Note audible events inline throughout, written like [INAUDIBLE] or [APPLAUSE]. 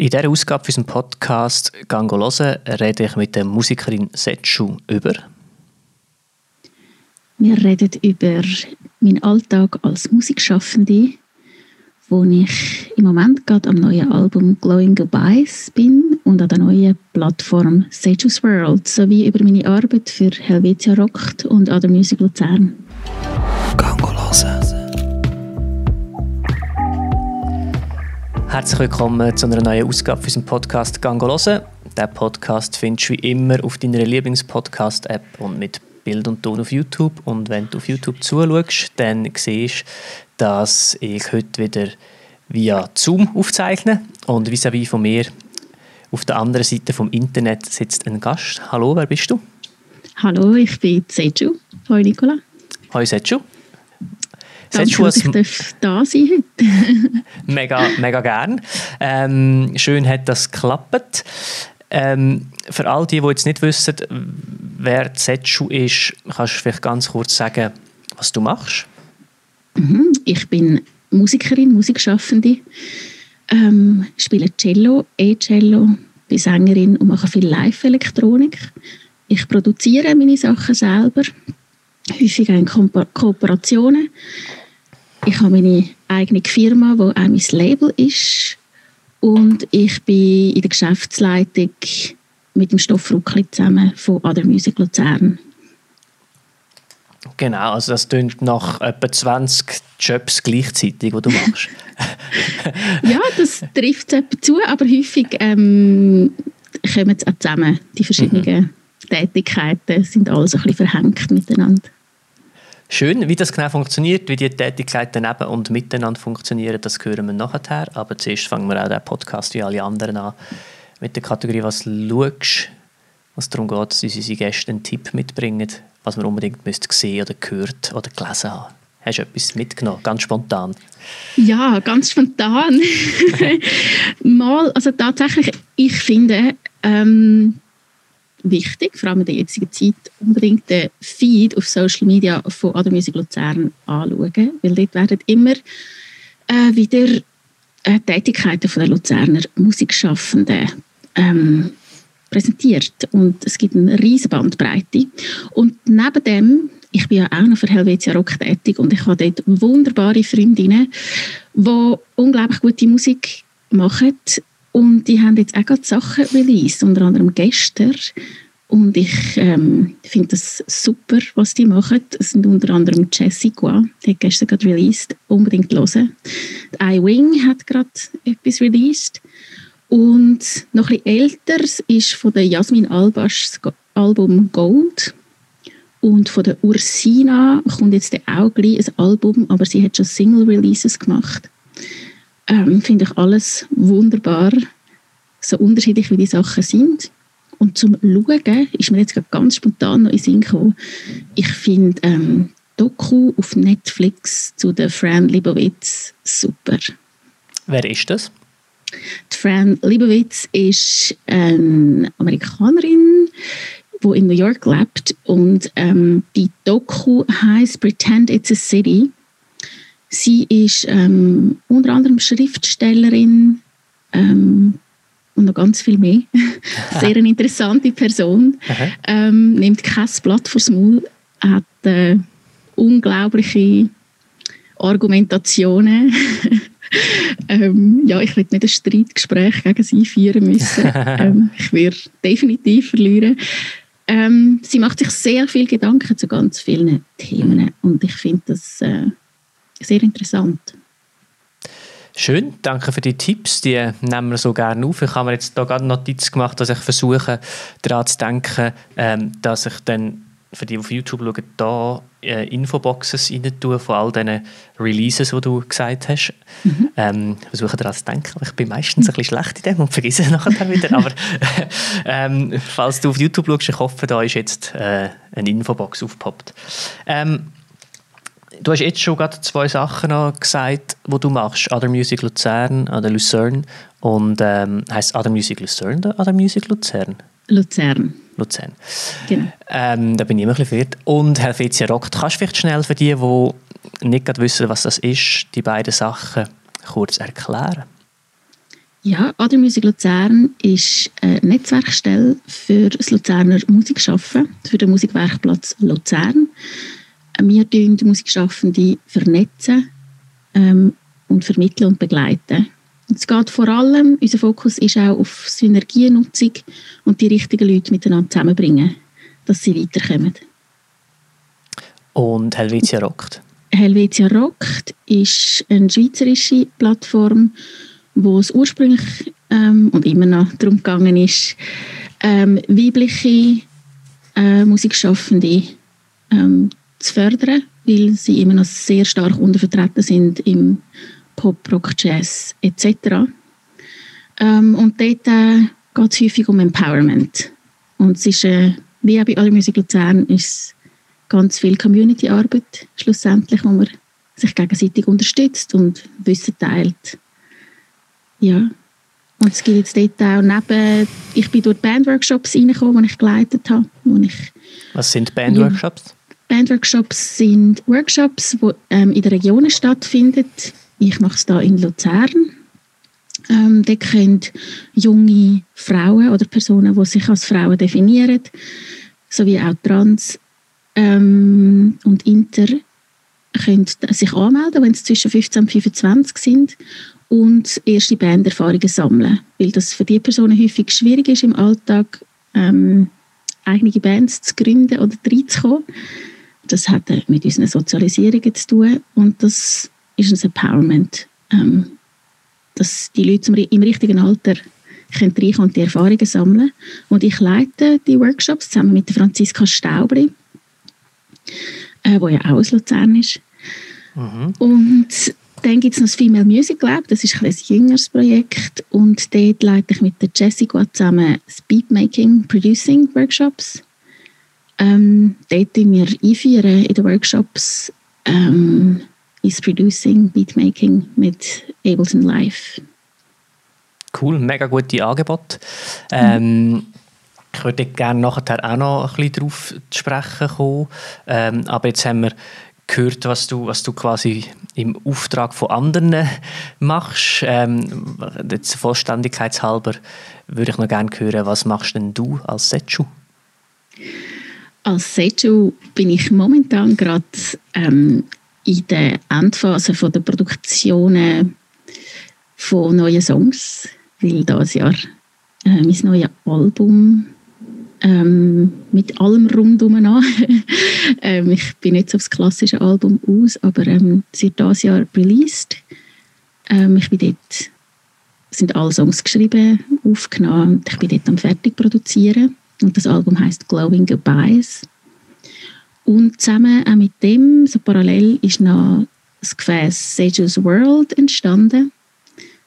In dieser Ausgabe für unseren Podcast «Gango hören» rede ich mit der Musikerin Setchu über wir reden über meinen Alltag als Musikschaffende, wo ich im Moment gerade am neuen Album Glowing Goodbyes bin und an der neuen Plattform Seju's World, sowie über meine Arbeit für Helvetia Rockt und Other Music Luzern. Gango Herzlich willkommen zu einer neuen Ausgabe unserem Podcast Gango hören. Diesen Podcast findest du wie immer auf deiner Lieblingspodcast-App und mit Bild und Ton auf YouTube. Und wenn du auf YouTube zuschaust, dann siehst du, dass ich heute wieder via Zoom aufzeichne. Und vis-à-vis -vis von mir auf der anderen Seite vom Internet sitzt ein Gast. Hallo, wer bist du? Hallo, ich bin Seju. Hallo Nicola. Hallo Seju. Danke, dass ich da sein heute. [LAUGHS] mega, mega gern. Ähm, schön hat das geklappt. Ähm, für all die, die jetzt nicht wissen, wer Zetschu ist, kannst du vielleicht ganz kurz sagen, was du machst? Mhm, ich bin Musikerin, Musikschaffende, ähm, spiele Cello, E-Cello, bin Sängerin und mache viel Live-Elektronik. Ich produziere meine Sachen selber, häufig in Ko Kooperationen. Ich habe meine eigene Firma, die auch mein Label ist und ich bin in der Geschäftsleitung mit dem Stoff Ruckli zusammen von Other Music Luzern. Genau, also das klingt nach etwa 20 Jobs gleichzeitig, die du machst. [LAUGHS] ja, das trifft etwa zu, aber häufig ähm, kommen es auch zusammen. Die verschiedenen mhm. Tätigkeiten sind alle so ein bisschen verhängt miteinander. Schön, wie das genau funktioniert, wie die Tätigkeiten neben und miteinander funktionieren, das hören wir nachher. Aber zuerst fangen wir auch den Podcast wie alle anderen an mit der Kategorie «Was schaust?», was darum geht, dass unsere Gäste einen Tipp mitbringen, was man unbedingt müsste sehen oder gehört oder gelesen haben. Hast du etwas mitgenommen, ganz spontan? Ja, ganz spontan. [LAUGHS] Mal, also tatsächlich, ich finde, ähm, wichtig, vor allem in der jetzigen Zeit, unbedingt den Feed auf Social Media von Other Music Luzern anschauen, weil dort werden immer äh, wieder äh, Tätigkeiten von der Luzerner Musikschaffenden ähm, präsentiert. Und es gibt eine riesige Bandbreite. Und neben dem ich bin ja auch noch für Helvetia Rock tätig und ich habe dort wunderbare Freundinnen, die unglaublich gute Musik machen und die haben jetzt auch gerade Sachen released, unter anderem gestern. Und ich ähm, finde das super, was die machen. Es sind unter anderem Jessica, die hat gestern gerade released. Unbedingt hören. iWing hat gerade etwas released. Und noch ein bisschen älter ist von der Jasmin Albaschs Album Gold. Und von der Ursina kommt jetzt auch gleich ein Album, aber sie hat schon Single-Releases gemacht ähm, finde ich alles wunderbar, so unterschiedlich wie die Sachen sind. Und zum Schauen ist mir jetzt ganz spontan noch in Sinn gekommen, ich finde ähm, Doku auf Netflix zu der Fran Libowitz super. Wer ist das? Die Fran Libowitz ist eine Amerikanerin, die in New York lebt und ähm, die Doku heißt Pretend It's a City Sie ist ähm, unter anderem Schriftstellerin ähm, und noch ganz viel mehr. [LAUGHS] Sehr eine interessante Person. Ähm, nimmt kein Blatt vors Maul, hat äh, unglaubliche Argumentationen. [LAUGHS] ähm, ja, ich will nicht ein Streitgespräch gegen sie führen müssen. [LAUGHS] ähm, ich werde definitiv verlieren. Ähm, sie macht sich sehr viel Gedanken zu ganz vielen Themen und ich finde das äh, sehr interessant. Schön, danke für die Tipps. Die nehmen wir so gerne auf. Ich habe mir jetzt hier gerade Notiz gemacht, dass ich versuche, daran zu denken, ähm, dass ich dann für die, die auf YouTube schauen, da äh, Infoboxes rein tue von all diesen Releases, die du gesagt hast. Mhm. Ähm, versuche daran zu denken. Ich bin meistens ein bisschen schlecht in dem und vergesse es nachher wieder. Aber [LAUGHS] ähm, falls du auf YouTube schaust, ich hoffe, da ist jetzt äh, eine Infobox aufgepoppt. Ähm, Du hast jetzt schon gerade zwei Sachen noch gesagt, die du machst. Other Music Luzern oder Luzern. Und ähm, heißt Other Music Luzern oder Other Music Luzern? Luzern. Luzern. Genau. Ähm, da bin ich immer ein bisschen verwirrt. Und Helvetia Rockt. Kannst du vielleicht schnell für die, die nicht wissen, was das ist, die beiden Sachen kurz erklären? Ja, Adria Musik Luzern ist eine Netzwerkstelle für das Luzerner Musikschaffen, für den Musikwerkplatz Luzern. Wir vernetzen die Musikschaffenden vernetzen ähm, und vermitteln und begleiten. Es geht vor allem, unser Fokus ist auch auf Synergienutzung und die richtigen Leute miteinander zusammenbringen, dass sie weiterkommen. Und Helvetia Rockt? Helvetia Rockt ist eine schweizerische Plattform, wo es ursprünglich ähm, und immer noch darum gegangen ist, ähm, weibliche äh, Musikschaffende ähm, zu fördern, weil sie immer noch sehr stark untervertreten sind im Pop, Rock, Jazz etc. Ähm, und dort äh, geht es häufig um Empowerment. Und es ist, äh, wie auch bei aller Musik Luzern, ist ganz viel Community-Arbeit schlussendlich, wo man sich gegenseitig unterstützt und Wissen teilt. Ja. Und es gibt jetzt dort auch neben, ich bin durch Bandworkshops reingekommen, die ich geleitet habe. Wo ich, Was sind Bandworkshops? Bandworkshops sind Workshops, die ähm, in den Regionen stattfinden. Ich mache es da in Luzern. Ähm, dort können junge Frauen oder Personen, die sich als Frauen definieren, sowie auch Trans ähm, und Inter, können sich anmelden, wenn sie zwischen 15 und 25 sind und erste Banderfahrungen sammeln, weil das für die Personen häufig schwierig ist im Alltag, ähm, eigene Bands zu gründen oder reinzukommen. Das hat mit unseren Sozialisierungen zu tun und das ist ein Empowerment, ähm, dass die Leute im richtigen Alter können reinkommen und die Erfahrungen sammeln. Und ich leite die Workshops zusammen mit Franziska Staubli, äh, wo ja auch aus Luzern ist. Mhm. Und dann gibt es noch das Female Music Lab, das ist ein jüngeres Projekt und dort leite ich mit der Jessica zusammen Speedmaking Producing Workshops. Ähm, dort wir einführen in den Workshops ähm, ist Producing, Beatmaking mit Ableton Live. Cool, mega gute Angebot. Ähm. Ich würde gerne nachher auch noch ein bisschen darauf zu sprechen kommen. Ähm, aber jetzt haben wir gehört, was du, was du quasi im Auftrag von anderen machst. Ähm, jetzt vollständigkeitshalber würde ich noch gerne hören, was machst denn du als Setchu? Als Setchu bin ich momentan gerade ähm, in der Endphase von der Produktion von neuen Songs, weil dieses Jahr äh, mein neues Album ähm, mit allem rundum an. [LAUGHS] ähm, ich bin auf das klassische Album aus, aber ähm, es wird dieses Jahr released. Ähm, ich bin dort, sind alle Songs geschrieben, aufgenommen und ich bin dort am fertig produzieren. Und das Album heißt Glowing Goodbyes. Und zusammen auch mit dem, so parallel, ist noch das Gefäß Sage's World entstanden.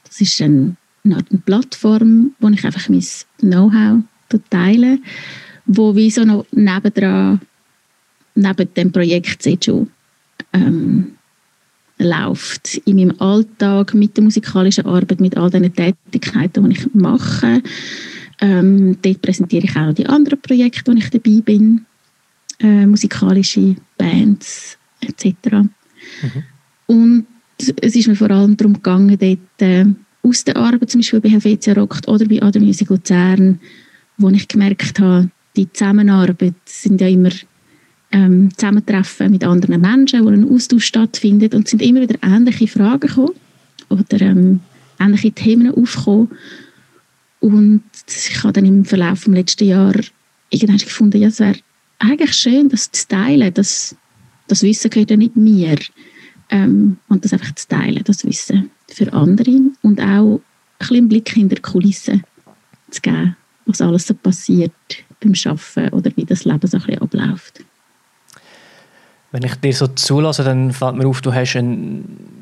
Das ist eine, eine Plattform, wo ich einfach mein Know-how teile, wo wie so noch nebendran, neben dem Projekt Seju ähm, läuft. In meinem Alltag, mit der musikalischen Arbeit, mit all den Tätigkeiten, die ich mache. Ähm, dort präsentiere ich auch die anderen Projekte, wo ich dabei bin. Äh, musikalische Bands etc. Mhm. Und es ist mir vor allem darum gegangen, dort äh, aus der Arbeit, zum Beispiel bei Helvetia Rockt oder bei Other Music Luzern, wo ich gemerkt habe, die Zusammenarbeit sind ja immer ähm, Zusammentreffen mit anderen Menschen, wo ein Austausch stattfindet und es sind immer wieder ähnliche Fragen gekommen oder ähm, ähnliche Themen aufgekommen und ich habe dann im Verlauf des letzten Jahres irgendwann gefunden, ja, es wäre eigentlich schön, das zu teilen, das, das Wissen gehört ja nicht mir. Ähm, und das einfach zu teilen, das Wissen für andere. Und auch ein bisschen einen Blick hinter die Kulissen zu geben was alles so passiert beim Arbeiten oder wie das Leben so ein bisschen abläuft. Wenn ich dir so zulasse, dann fällt mir auf, du hast einen,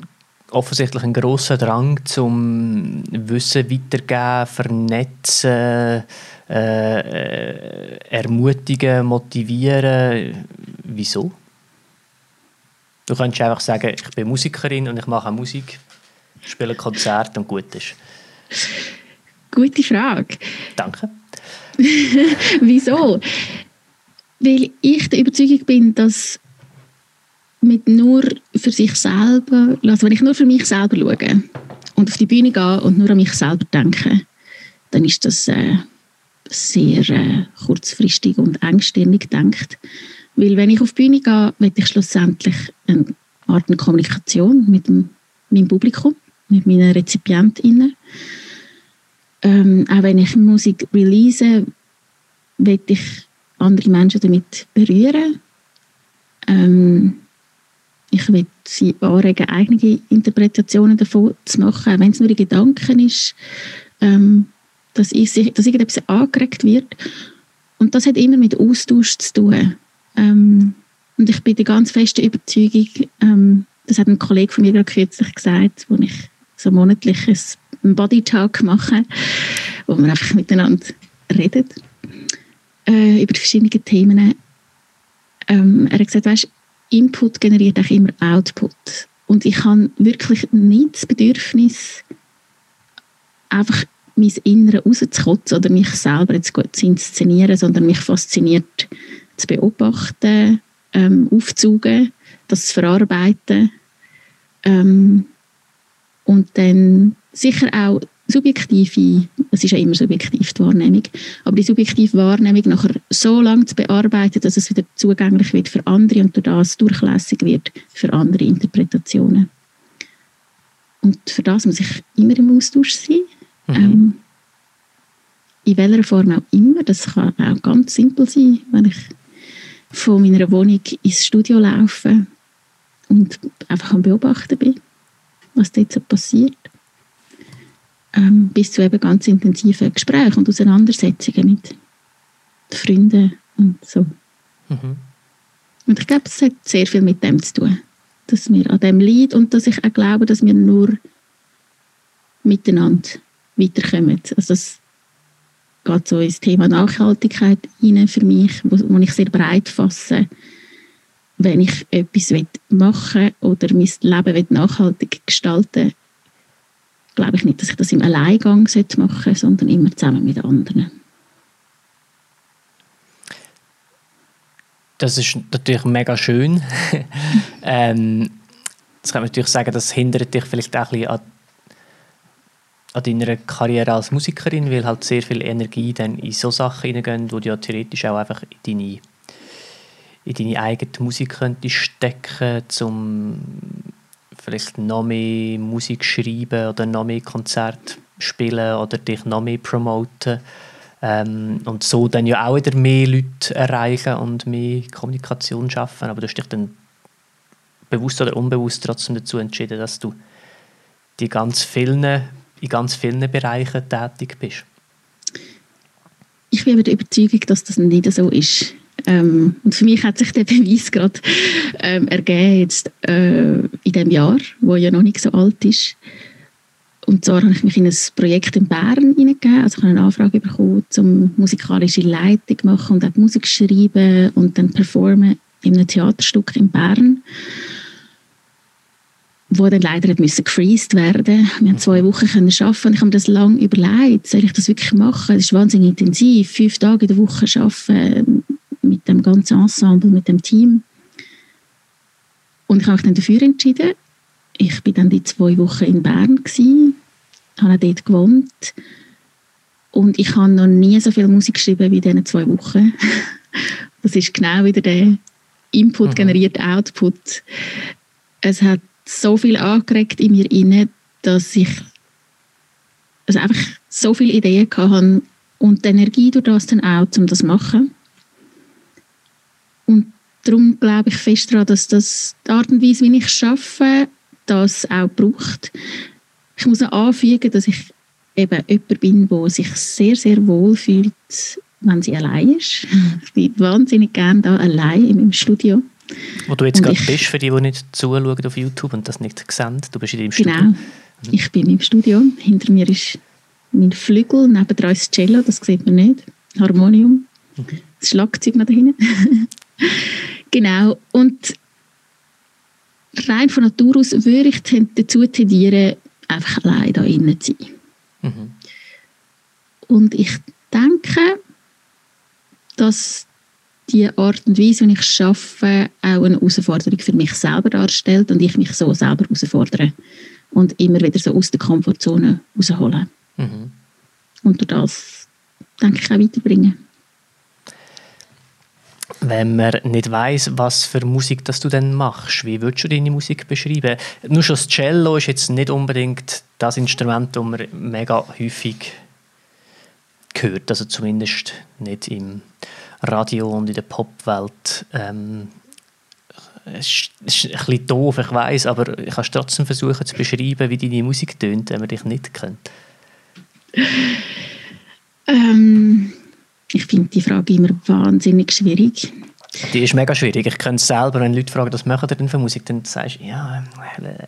offensichtlich einen grossen Drang zum Wissen weitergeben, vernetzen, äh, äh, ermutigen, motivieren. Wieso? Du könntest einfach sagen, ich bin Musikerin und ich mache Musik, spiele Konzerte und gut ist. Gute Frage. Danke. [LAUGHS] Wieso? Weil ich der Überzeugung bin, dass mit nur für sich selber, also wenn ich nur für mich selber schaue und auf die Bühne gehe und nur an mich selber denke, dann ist das äh, sehr äh, kurzfristig und engstirnig gedacht. Weil wenn ich auf die Bühne gehe, will ich schlussendlich eine Art Kommunikation mit dem, meinem Publikum, mit meinen RezipientInnen. Ähm, auch wenn ich Musik release, will ich andere Menschen damit berühren. Ähm, ich will sie anregen, eigene Interpretationen davon zu machen, wenn es nur in Gedanken ist, ähm, dass, ich, dass irgendetwas angeregt wird. Und das hat immer mit Austausch zu tun. Ähm, und ich bin der ganz festen Überzeugung, ähm, das hat ein Kollege von mir gerade kürzlich gesagt, wo ich so monatlich einen Body Talk mache, wo wir einfach miteinander reden äh, über verschiedene Themen. Ähm, er hat gesagt, weißt, Input generiert auch immer Output. Und ich habe wirklich nicht das Bedürfnis, einfach mein Innere rauszukotzen oder mich selber jetzt gut zu inszenieren, sondern mich fasziniert zu beobachten, ähm, aufzusaugen, das zu verarbeiten ähm, und dann sicher auch subjektive, es ist ja immer subjektiv die Wahrnehmung, aber die subjektive Wahrnehmung nachher so lange zu bearbeiten, dass es wieder zugänglich wird für andere und durch das durchlässig wird für andere Interpretationen. Und für das muss ich immer im Austausch sein. Mhm. Ähm, in welcher Form auch immer. Das kann auch ganz simpel sein, wenn ich von meiner Wohnung ins Studio laufe und einfach am Beobachten bin, was dort so passiert. Ähm, bis zu eben ganz intensiven Gesprächen und Auseinandersetzungen mit Freunden und so. Mhm. Und ich glaube, es hat sehr viel mit dem zu tun, dass mir an dem liegt und dass ich auch glaube, dass wir nur miteinander weiterkommen. Also das geht so ins Thema Nachhaltigkeit rein für mich, wo, wo ich sehr breit fasse. Wenn ich etwas machen will oder mein Leben nachhaltig gestalten glaube ich nicht, dass ich das im Alleingang machen sollte, sondern immer zusammen mit anderen. Das ist natürlich mega schön. [LAUGHS] ähm, jetzt kann man natürlich sagen, das hindert dich vielleicht auch ein bisschen an an deiner Karriere als Musikerin, weil halt sehr viel Energie dann in so Sachen hineingehen, wo du ja theoretisch auch einfach in deine, in deine eigene Musik könntest stecken, um vielleicht noch mehr Musik schreiben oder noch mehr Konzerte spielen oder dich noch mehr promoten ähm, und so dann ja auch wieder mehr Leute erreichen und mehr Kommunikation schaffen, aber du hast dich dann bewusst oder unbewusst trotzdem dazu entschieden, dass du die ganz vielen in ganz vielen Bereichen tätig bist. Ich bin aber der Überzeugung, dass das nicht so ist. Ähm, und für mich hat sich der Beweis gerade ähm, ergeben jetzt äh, in dem Jahr, wo ja noch nicht so alt ist. Und zwar habe ich mich in ein Projekt in Bern hineingegeben. Also ich habe eine Anfrage bekommen, um musikalische Leitung zu machen und auch Musik zu schreiben und dann performen in einem Theaterstück in Bern wo dann leider müssen gefreezed werden. Wir haben zwei Wochen können arbeiten und ich habe mir das lange überlegt, soll ich das wirklich machen? Es ist wahnsinnig intensiv, fünf Tage in der Woche arbeiten mit dem ganzen Ensemble, mit dem Team. Und ich habe mich dann dafür entschieden. Ich bin dann die zwei Wochen in Bern gewesen, habe dort gewohnt und ich habe noch nie so viel Musik geschrieben wie in diesen zwei Wochen. [LAUGHS] Das ist genau wieder der Input generiert Output. Es hat so viel angeregt in mir inne, dass ich also einfach so viele Ideen hatte und die Energie durch das dann auch, um das zu machen. Darum glaube ich fest daran, dass das die Art und Weise, wie ich arbeite, das auch braucht. Ich muss noch anfügen, dass ich eben jemand bin, der sich sehr, sehr wohl fühlt, wenn sie allein ist. Ich bin wahnsinnig gerne da allein in meinem Studio. Wo du jetzt gerade bist, für die, die nicht zuschauen auf YouTube und das nicht sehen, du bist in deinem Studio. Genau, mhm. ich bin im Studio. Hinter mir ist mein Flügel, nebendran ist das Cello, das sieht man nicht. Harmonium, mhm. das Schlagzeug noch da hinten. [LAUGHS] [LAUGHS] genau, und rein von Natur aus würde ich dazu tendieren, einfach allein da innen zu sein. Mhm. Und ich denke, dass die Art und Weise, wie ich arbeite, auch eine Herausforderung für mich selber darstellt und ich mich so selber herausfordere, und immer wieder so aus der Komfortzone rausholen. Mhm. Und durch das, denke ich, auch weiterbringen. Wenn man nicht weiß, was für Musik das du denn machst, wie würdest du deine Musik beschreiben? Nur schon das Cello ist jetzt nicht unbedingt das Instrument, das man mega häufig hört, also zumindest nicht im Radio und in der Popwelt. Ähm, es ist ein bisschen doof, ich weiß, aber ich kann trotzdem versuchen zu beschreiben, wie deine Musik tönt, wenn man dich nicht kennt. Ähm, ich finde die Frage immer wahnsinnig schwierig. Die ist mega schwierig. Ich kenne es selber, wenn Leute fragen, was machen ihr denn für Musik, dann sagst du, ja, äh,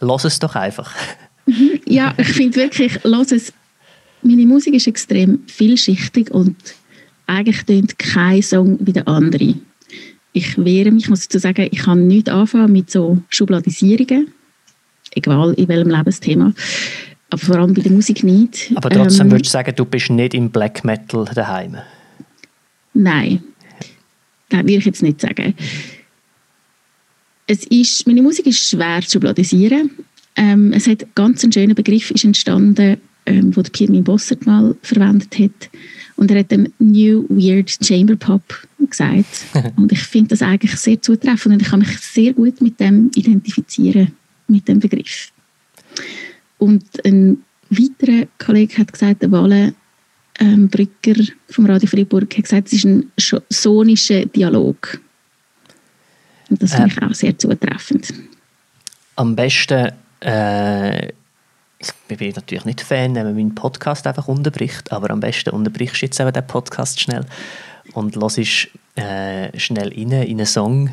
lass es doch einfach. [LAUGHS] Mhm. Ja, ich finde wirklich, lass es. Meine Musik ist extrem vielschichtig und eigentlich tönt kein Song wie der andere. Ich wehre mich, muss dazu sagen, ich kann nicht anfangen mit so Schubladisierungen, egal in welchem Lebensthema aber vor allem bei der Musik nicht. Aber trotzdem ähm, würdest du sagen, du bist nicht im Black Metal daheim? Nein, das würde ich jetzt nicht sagen. Es ist, meine Musik ist schwer zu bladisieren. Ähm, es hat ganz einen schönen Begriff ist entstanden, ähm, den Pirmin Bossert mal verwendet hat. Und er hat dann New Weird Chamber Pop gesagt. [LAUGHS] und ich finde das eigentlich sehr zutreffend und ich kann mich sehr gut mit dem identifizieren, mit dem Begriff. Und ein weiterer Kollege hat gesagt, der Walle ähm, Brücker vom Radio Freiburg hat gesagt, es ist ein sonischer Dialog. Und das finde äh, ich auch sehr zutreffend. Am besten, äh, ich bin natürlich nicht Fan, wenn man meinen Podcast einfach unterbricht, aber am besten unterbrichst du jetzt eben den Podcast schnell und hörst äh, schnell rein in einen Song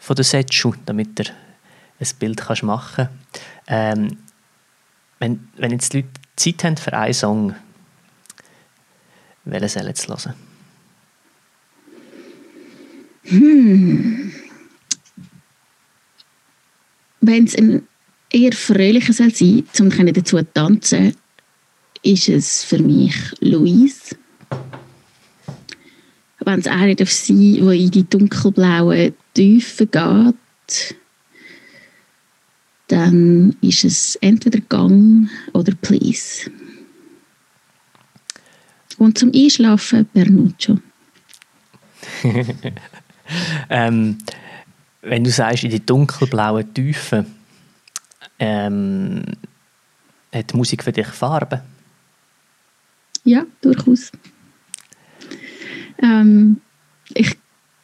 von der Setchu, damit du ein Bild kannst machen kannst. Ähm, wenn, wenn jetzt die Leute Zeit haben für einen Song, welchen sollen sie hören? Hm. Wenn es ein eher fröhlicher soll sein soll, um dazu zu tanzen, ist es für mich Louise. Wenn es eine darf sein, die in die dunkelblauen Tiefen geht, dann ist es entweder Gang oder Please. Und zum Einschlafen Bernuccio. [LAUGHS] ähm, wenn du sagst, in die dunkelblauen Tiefen, ähm, hat die Musik für dich Farbe? Ja, durchaus. Ähm, ich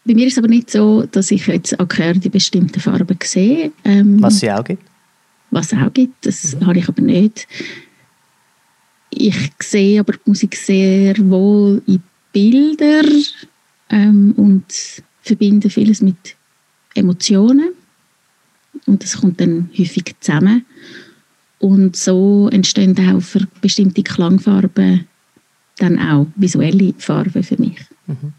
bei mir ist es aber nicht so, dass ich jetzt Akkorde in bestimmten Farben sehe. Ähm, was sie auch gibt? Was es auch gibt, das habe ich aber nicht. Ich sehe aber die Musik sehr wohl in Bilder ähm, und verbinde vieles mit Emotionen. Und das kommt dann häufig zusammen. Und so entstehen auch für bestimmte Klangfarben dann auch visuelle Farben für mich. Mhm.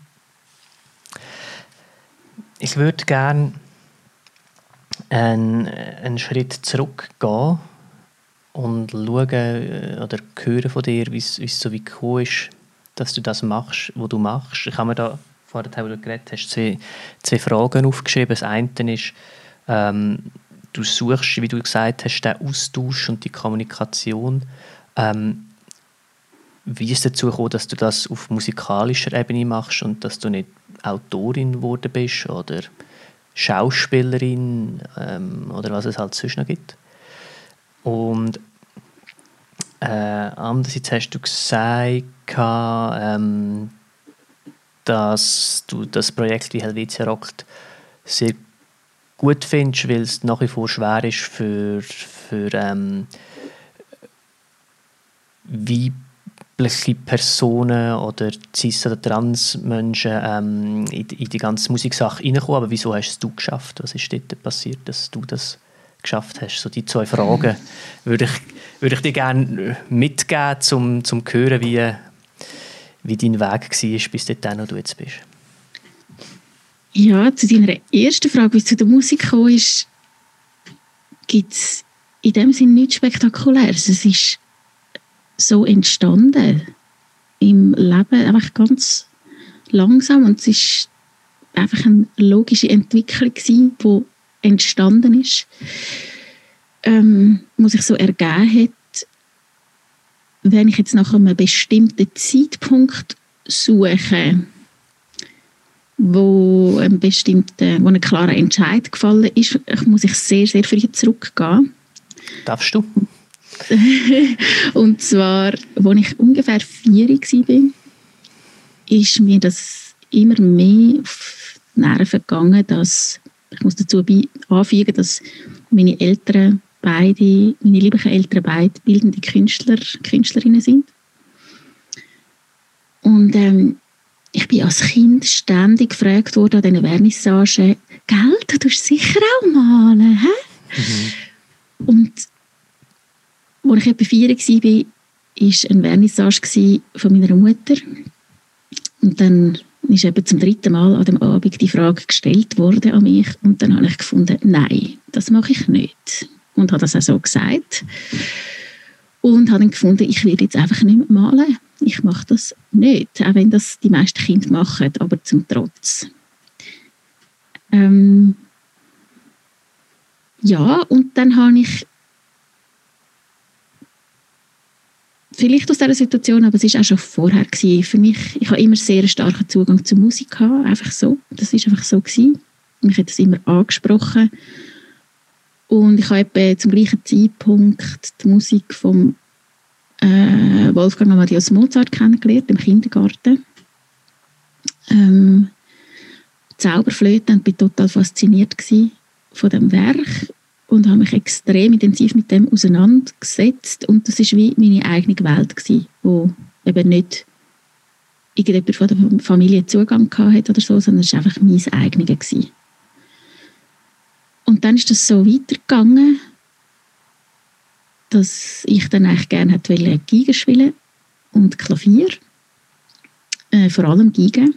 Ich würde gerne einen, einen Schritt zurückgehen und schauen äh, oder hören von dir, wie es so weit gekommen ist, dass du das machst, was du machst. Ich habe mir da vorher, wo du geredet hast, zwei, zwei Fragen aufgeschrieben. Das eine ist, ähm, du suchst, wie du gesagt hast, den Austausch und die Kommunikation. Ähm, wie ist es dazu gekommen, dass du das auf musikalischer Ebene machst und dass du nicht Autorin geworden bist oder Schauspielerin ähm, oder was es halt sonst noch gibt? Und äh, andererseits hast du gesagt, ähm, dass du das Projekt wie Helvetia Rockt sehr gut findest, weil es nach wie vor schwer ist für, für ähm, wie weibliche Personen oder cis- oder trans-Menschen ähm, in, in, die ganze Musiksache reinkommen. Aber wieso hast du es geschafft? Was ist dort passiert, dass du das geschafft hast? So die zwei Fragen würde ich, würde ich dir gerne mitgeben, um zu hören, wie, wie dein Weg war, bis dorthin, wo du jetzt bist. Ja, zu deiner ersten Frage, wie es zu der Musik gekommen ist, gibt es in dem Sinne nichts Spektakuläres. Es ist so entstanden im Leben, einfach ganz langsam und es ist einfach eine logische Entwicklung gewesen, die entstanden ist. ähm, muss sich so ergeben hat, wenn ich jetzt nach einem bestimmten Zeitpunkt suche, wo ein bestimmter, wo ein klarer Entscheid gefallen ist, muss ich sehr, sehr früh zurückgehen. Darfst du? [LAUGHS] und zwar, als ich ungefähr vier war, ist mir das immer mehr auf die Nerven gegangen, dass, ich muss dazu anfügen, dass meine Eltern beide, meine lieben Eltern beide bildende Künstler, Künstlerinnen sind. Und ähm, ich bin als Kind ständig gefragt worden an diesen Vernissagen, «Gell, du tust sicher auch malen, hä?» mhm. Und als ich etwa vier war, war eine Vernissage von meiner Mutter. Und dann ist eben zum dritten Mal an dem Abend die Frage gestellt worden an mich. Und dann habe ich gefunden, nein, das mache ich nicht. Und habe das auch so gesagt. Und habe dann gefunden, ich will jetzt einfach nicht mehr malen. Ich mache das nicht, auch wenn das die meisten Kinder machen, aber zum Trotz. Ähm ja, und dann habe ich vielleicht aus dieser Situation, aber es war auch schon vorher gewesen. Für mich, ich habe immer sehr starken Zugang zur Musik gehabt, einfach so. Das ist einfach so gewesen. Mich hat das immer angesprochen. Und ich habe zum gleichen Zeitpunkt die Musik von äh, Wolfgang Amadeus Mozart kennengelernt, im Kindergarten. Ähm, Zauberflöte und bin total fasziniert von dem Werk und habe mich extrem intensiv mit dem auseinandergesetzt und das ist wie meine eigene Welt gewesen, wo eben nicht irgendjemand von der Familie Zugang hatte oder so, sondern es war einfach mein eigenes gewesen. Und dann ist das so weitergegangen, dass ich dann eigentlich gerne hätte Geige spielen und Klavier, äh, vor allem Geige.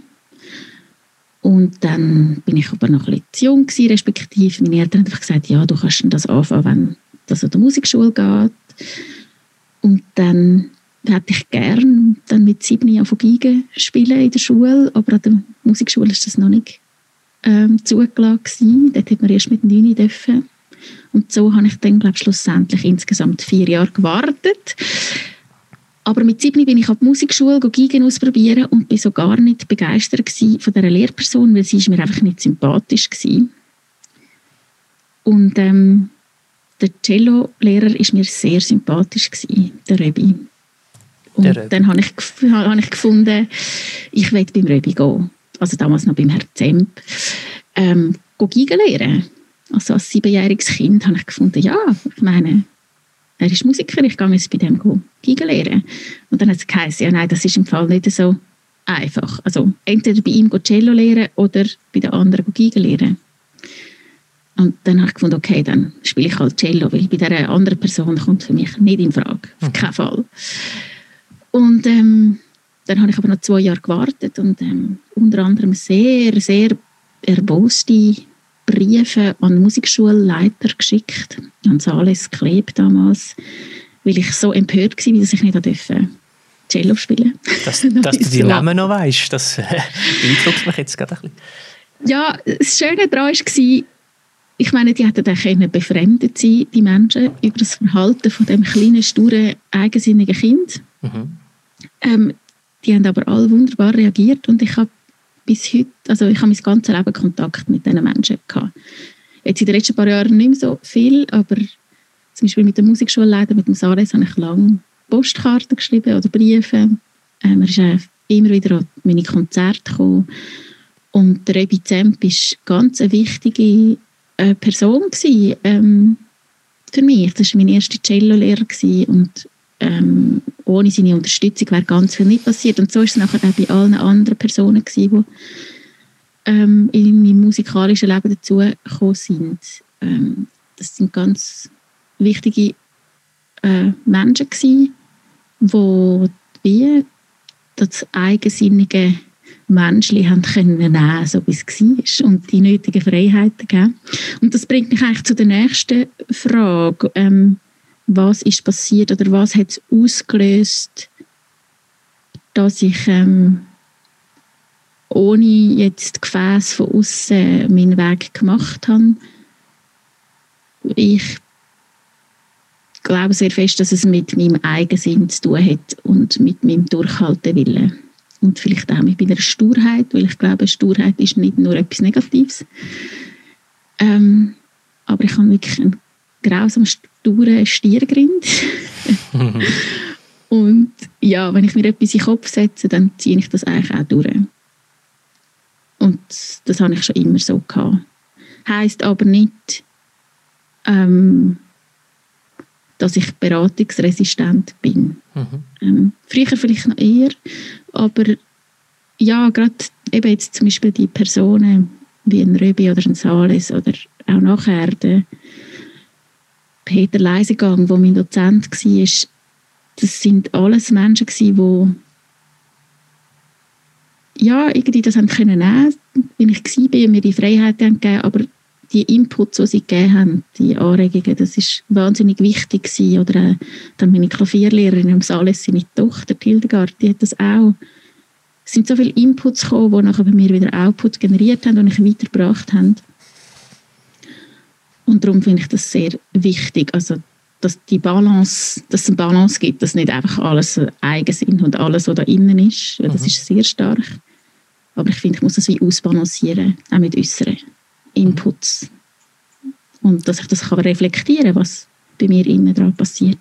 Und dann bin ich aber noch ein bisschen zu jung gewesen, respektive meine Eltern haben einfach gesagt, ja, du kannst das anfangen, wenn das an der Musikschule geht. Und dann hätte ich gerne dann mit sieben Jahren Geige spielen in der Schule, aber an der Musikschule ist das noch nicht ähm, zugelassen. Dort hat man erst mit neun dürfen. Und so habe ich dann, glaube ich, schlussendlich insgesamt vier Jahre gewartet. Aber mit sieben bin ich an die Musikschule Geigen ausprobieren und bin so gar nicht begeistert von dieser Lehrperson, weil sie ist mir einfach nicht sympathisch war. Und ähm, der Cello-Lehrer ist mir sehr sympathisch gewesen, der Röbi. Und der Röbi. dann habe ich, hab ich gefunden, ich will beim Röbi gehen. Also damals noch beim Herrn Zemp. Ähm, Geigen lernen. Also als siebenjähriges Kind habe ich gefunden, ja, ich meine, er ist Musiker, ich gehe jetzt bei dem Geige lernen. Und dann hat es geheißen, ja nein, das ist im Fall nicht so einfach. Also entweder bei ihm Cello lernen oder bei den anderen Geige lernen. Und dann habe ich gefunden, okay, dann spiele ich halt Cello, weil bei dieser anderen Person kommt für mich nicht in Frage, auf keinen Fall. Und ähm, dann habe ich aber noch zwei Jahre gewartet und ähm, unter anderem sehr, sehr erboste Briefe an Musikschulleiter geschickt, an Sales Kleb damals, weil ich so empört war, dass ich nicht durfte Cello spielen Dass, [LAUGHS] dass du die Namen noch weißt, das [LAUGHS] beeindruckt mich jetzt gerade ein bisschen. Ja, das Schöne daran war, ich meine, die hätten dann befremdet sein, die Menschen, über das Verhalten von dem kleinen, sturen, eigensinnigen Kind. Mhm. Ähm, die haben aber alle wunderbar reagiert und ich habe bis heute, also ich habe mein ganzes Leben Kontakt mit diesen Menschen gehabt. Jetzt in den letzten paar Jahren nicht mehr so viel, aber zum Beispiel mit der Musikschulleiter, mit dem Sares, habe ich lange Postkarten geschrieben oder Briefe. Ähm, er äh, immer wieder an meine Konzerte gekommen. Und der Rebi Zemp war ganz eine wichtige äh, Person gewesen, ähm, für mich. Das war mein erster Cello-Lehrer und ähm, ohne seine Unterstützung wäre ganz viel nicht passiert. Und so ist es nachher auch bei allen anderen Personen gewesen, die ähm, in meinem musikalischen Leben dazugekommen sind. Ähm, das sind ganz wichtige äh, Menschen gewesen, die wie das eigensinnige Menschen haben können nehmen, so wie es war und die nötigen Freiheiten geben. Und das bringt mich eigentlich zu der nächsten Frage. Ähm, was ist passiert oder was hat es ausgelöst, dass ich ähm, ohne jetzt Gefäß von außen meinen Weg gemacht habe. Ich glaube sehr fest, dass es mit meinem Eigensinn zu tun hat und mit meinem Durchhaltewillen. Und vielleicht auch mit meiner Sturheit, weil ich glaube, Sturheit ist nicht nur etwas Negatives. Ähm, aber ich habe wirklich einen grausam sturen Stiergrind. [LAUGHS] und ja, wenn ich mir etwas in den Kopf setze, dann ziehe ich das eigentlich auch durch. Und das habe ich schon immer so gehabt. Heißt aber nicht, ähm, dass ich beratungsresistent bin. Mhm. Ähm, früher vielleicht noch eher, aber ja, gerade eben jetzt zum Beispiel die Personen wie ein Röbi oder ein Sales oder auch nachher Peter Leisegang, der mein Dozent war, das sind alles Menschen die ja, irgendwie das haben können nehmen, wenn ich war, und mir die Freiheit gegeben aber die Inputs, die sie gegeben haben, die Anregungen, das ist wahnsinnig wichtig gewesen. Oder äh, dann meine Klavierlehrerin im Sales, seine Tochter, Hildegard, die hat das auch. Es sind so viele Inputs gekommen, die nachher bei mir wieder Output generiert haben und ich weitergebracht haben. Und darum finde ich das sehr wichtig, also dass die Balance, dass es eine Balance gibt, dass nicht einfach alles eigen sind und alles, was da innen ist, weil das mhm. ist sehr stark. Aber ich finde, ich muss das wie ausbalancieren, auch mit äußeren. Inputs. Und dass ich das kann reflektieren kann, was bei mir innen dran passiert.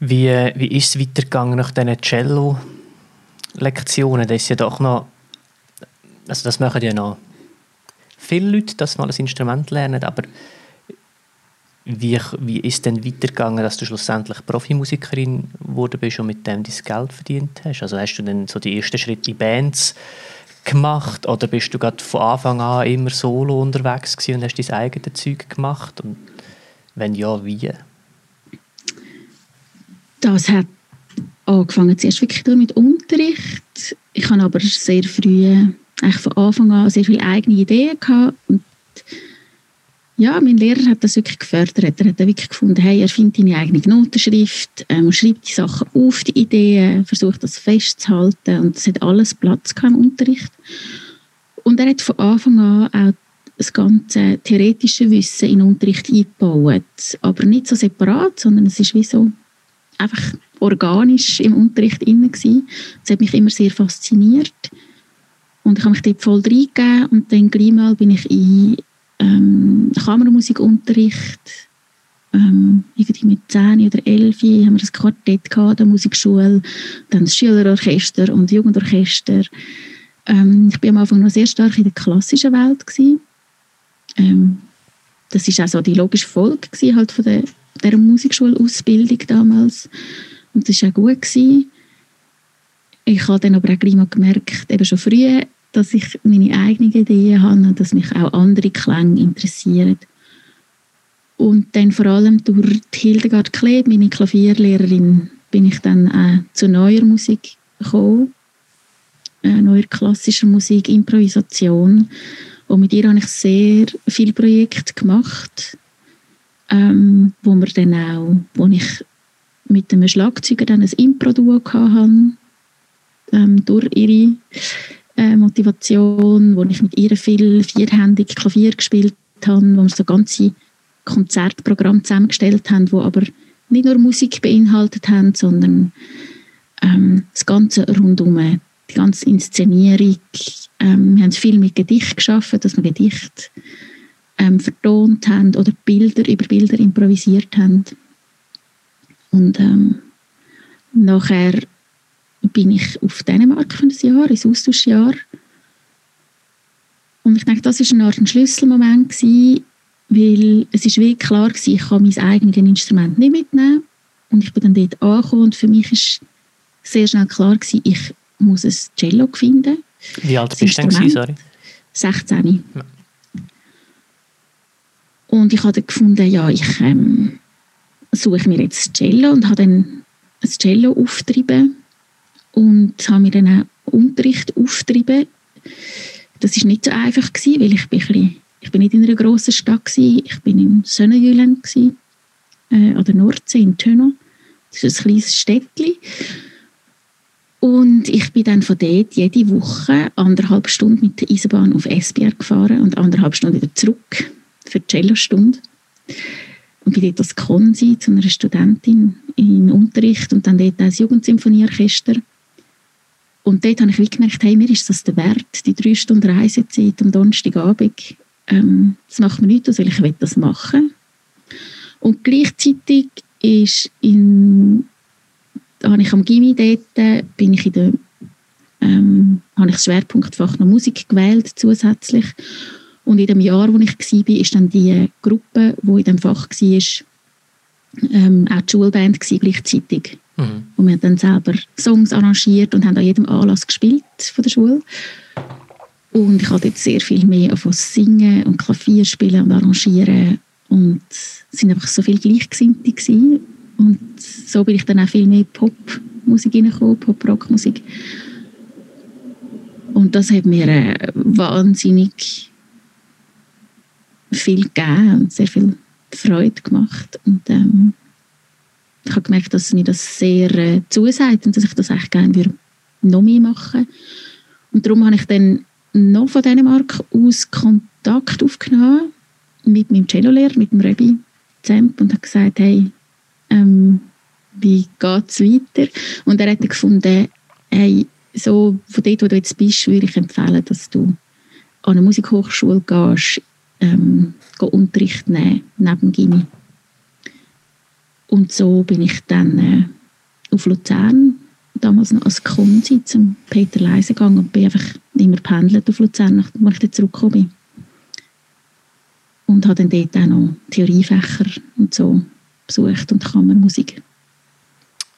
Wie, wie ist es weitergegangen nach diesen Cello-Lektionen? Das ist ja doch noch, also das machen ja noch viele Leute, dass mal ein Instrument lernen, aber wie, wie ist denn weitergegangen, dass du schlussendlich Profimusikerin geworden bist und mit dem dein Geld verdient hast? Also hast du dann so die ersten Schritte in Bands gemacht oder bist du gerade von Anfang an immer solo unterwegs und hast dein eigenes Zeug gemacht? Und wenn ja, wie? Das hat angefangen zuerst wirklich mit Unterricht. Ich habe aber sehr früh, eigentlich von Anfang an, sehr viele eigene Ideen gehabt und ja, mein Lehrer hat das wirklich gefördert. Er hat wirklich gefunden, hey, er findet deine eigene Notenschrift, ähm, schreibt die Sachen auf, die Ideen, versucht das festzuhalten und es hat alles Platz im Unterricht. Und er hat von Anfang an auch das ganze theoretische Wissen in den Unterricht eingebaut. Aber nicht so separat, sondern es ist wie so einfach organisch im Unterricht inne. Das hat mich immer sehr fasziniert. Und ich habe mich dort voll reingegeben und dann gleich mal bin ich in ähm, Kammermusikunterricht. Ähm, irgendwie mit 10 oder 11 haben wir ein Quartett gehabt, der Musikschule, dann das Schülerorchester und Jugendorchester. Ähm, ich war am Anfang noch sehr stark in der klassischen Welt. Ähm, das war auch so die logische Folge gewesen, halt von der, der Musikschulausbildung damals. Und das war auch gut. Gewesen. Ich habe dann aber auch gleich mal gemerkt, eben schon früh, dass ich meine eigenen Ideen habe und dass mich auch andere Klänge interessieren. Und dann vor allem durch Hildegard Kleb, meine Klavierlehrerin, bin ich dann auch zu neuer Musik gekommen, äh, neuer klassischer Musik, Improvisation. Und mit ihr habe ich sehr viele Projekte gemacht, ähm, wo wir dann auch, wo ich mit einem Schlagzeuger dann ein Impro-Duo hatte, ähm, durch ihre äh, Motivation, wo ich mit ihr viel vierhändig Klavier gespielt habe, wo wir so ganze Konzertprogramm zusammengestellt haben, wo aber nicht nur Musik beinhaltet haben, sondern ähm, das Ganze rundum, die ganze Inszenierung. Ähm, wir haben viel mit Gedicht geschaffen, dass wir Gedicht ähm, vertont haben oder Bilder über Bilder improvisiert haben. Und ähm, nachher bin ich auf Dänemark für ein Jahr, ein Austauschjahr. Und ich denke, das war eine Art ein Schlüsselmoment, gewesen, weil es ist wirklich klar gewesen, ich kann mein eigenes Instrument nicht mitnehmen. Und ich bin dann dort angekommen und für mich ist sehr schnell klar gewesen, ich muss ein Cello finden. Wie alt bist du denn, sorry? 16. Ja. Und ich habe dann gefunden, ja, ich ähm, suche mir jetzt ein Cello und habe dann ein Cello aufgetrieben und habe mir dann auch Unterricht aufgetrieben. Das war nicht so einfach gewesen, weil ich bin, bisschen, ich bin nicht in einer grossen Stadt gewesen. Ich bin im Sonnenjüland äh, an der Nordsee in Tönno. Das ist ein kleines Städtchen. Und ich bin dann von dort jede Woche anderthalb Stunden mit der Eisenbahn auf Esbjerg gefahren und anderthalb Stunden wieder zurück für die Cellostunde. bin dort als Konsi zu einer Studentin in Unterricht und dann dort das Jugendsymphonieorchester. Und dort habe ich wie gemerkt, hey, mir ist das der Wert, die drei Stunden Reisezeit am Donnerstagabend. Ähm, das macht mir nichts weil ich will das machen Und gleichzeitig ist in, habe ich am Gimmi dort, bin ich in der, ähm, habe ich Schwerpunktfach noch Musik gewählt zusätzlich. Und in dem Jahr, wo ich war, ist dann die Gruppe, die in dem Fach war, ähm, auch die Schulband gleichzeitig. Mhm. Und wir haben dann selber Songs arrangiert und haben an jedem Anlass gespielt von der Schule. Und ich hatte jetzt sehr viel mehr von Singen und Klavier spielen und arrangieren. Und es sind einfach so viele Gleichgesinnte gewesen. Und so bin ich dann auch viel mehr Popmusik reingekommen, Pop-Rock-Musik. Und das hat mir äh, wahnsinnig viel gegeben und sehr viel Freude gemacht. Und ähm, ich habe gemerkt, dass mir das sehr äh, zusagt und dass ich das echt gerne würde noch mehr machen Und darum habe ich dann noch von Dänemark aus Kontakt aufgenommen mit meinem Cellolehrer, mit dem Rebi Zemp und habe gesagt, hey, ähm, wie geht es weiter? Und er hat gefunden, hey, so von dort, wo du jetzt bist, würde ich empfehlen, dass du an eine Musikhochschule gehst, ähm, Unterricht nehmen, neben Gimmi. Und so bin ich dann äh, auf Luzern, damals noch als Konzi, zum Peter Leise gegangen und bin einfach immer pendelt auf Luzern, nachdem ich dann zurückgekommen bin. Und habe dann dort auch noch Theoriefächer und so besucht und Kammermusik.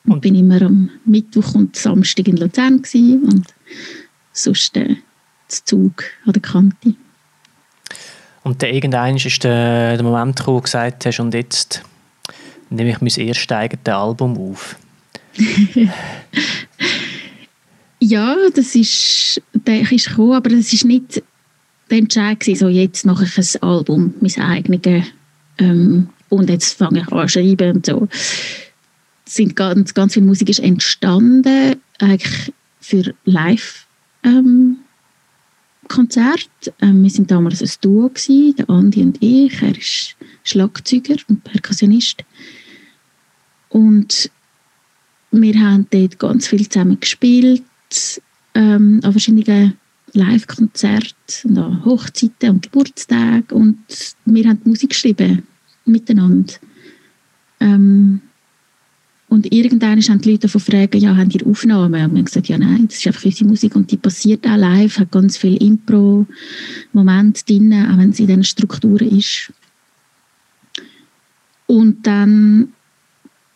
Und, und bin immer am Mittwoch und Samstag in Luzern gewesen und sonst äh, das Zug an der Kante. Und dann irgendwann ist der, der Moment gekommen, wo du gesagt hast, und jetzt nehme ich mein erstes eigenes Album auf. [LAUGHS] ja, das ist, der ist gekommen, aber das ist nicht der Entscheid so jetzt mache ich ein Album, mein eigenes, ähm, und jetzt fange ich an schreiben und so. Sind ganz, ganz viel Musik ist entstanden, eigentlich für Live ähm, Konzert. Ähm, wir sind damals ein Duo gewesen, der Andi und ich. Er ist Schlagzeuger und Perkussionist. Und wir haben dort ganz viel zusammen gespielt, ähm, an verschiedenen Live-Konzerten, an Hochzeiten und Geburtstagen. Und wir haben Musik geschrieben, miteinander. Ähm, und irgendwann haben die Leute davon fragen, ja, haben die Aufnahmen? Und wir haben gesagt, ja, nein, das ist einfach unsere Musik und die passiert auch live, hat ganz viel Impro-Momente drin, auch wenn sie in diesen Strukturen ist. Und dann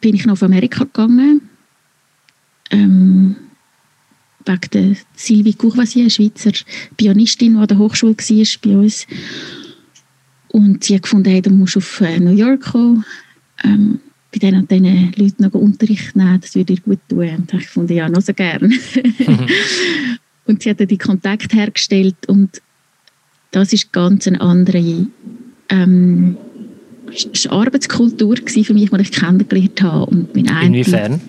bin ich auf Amerika gegangen, ähm, wegen der Sylvie Courvoisier, Schweizer Pianistin, die an der Hochschule war bei uns. Und sie hat gefunden, hey, du musst auf äh, New York kommen. Ähm, bei diesen und diesen Leuten noch Unterricht nehmen, das würde dir gut tun. Und ich fand ja noch so gern. Mhm. [LAUGHS] und sie hat dann die Kontakt hergestellt und das ist ganz eine andere ähm, Arbeitskultur für mich, die ich kennengelernt habe. Und mein Inwiefern?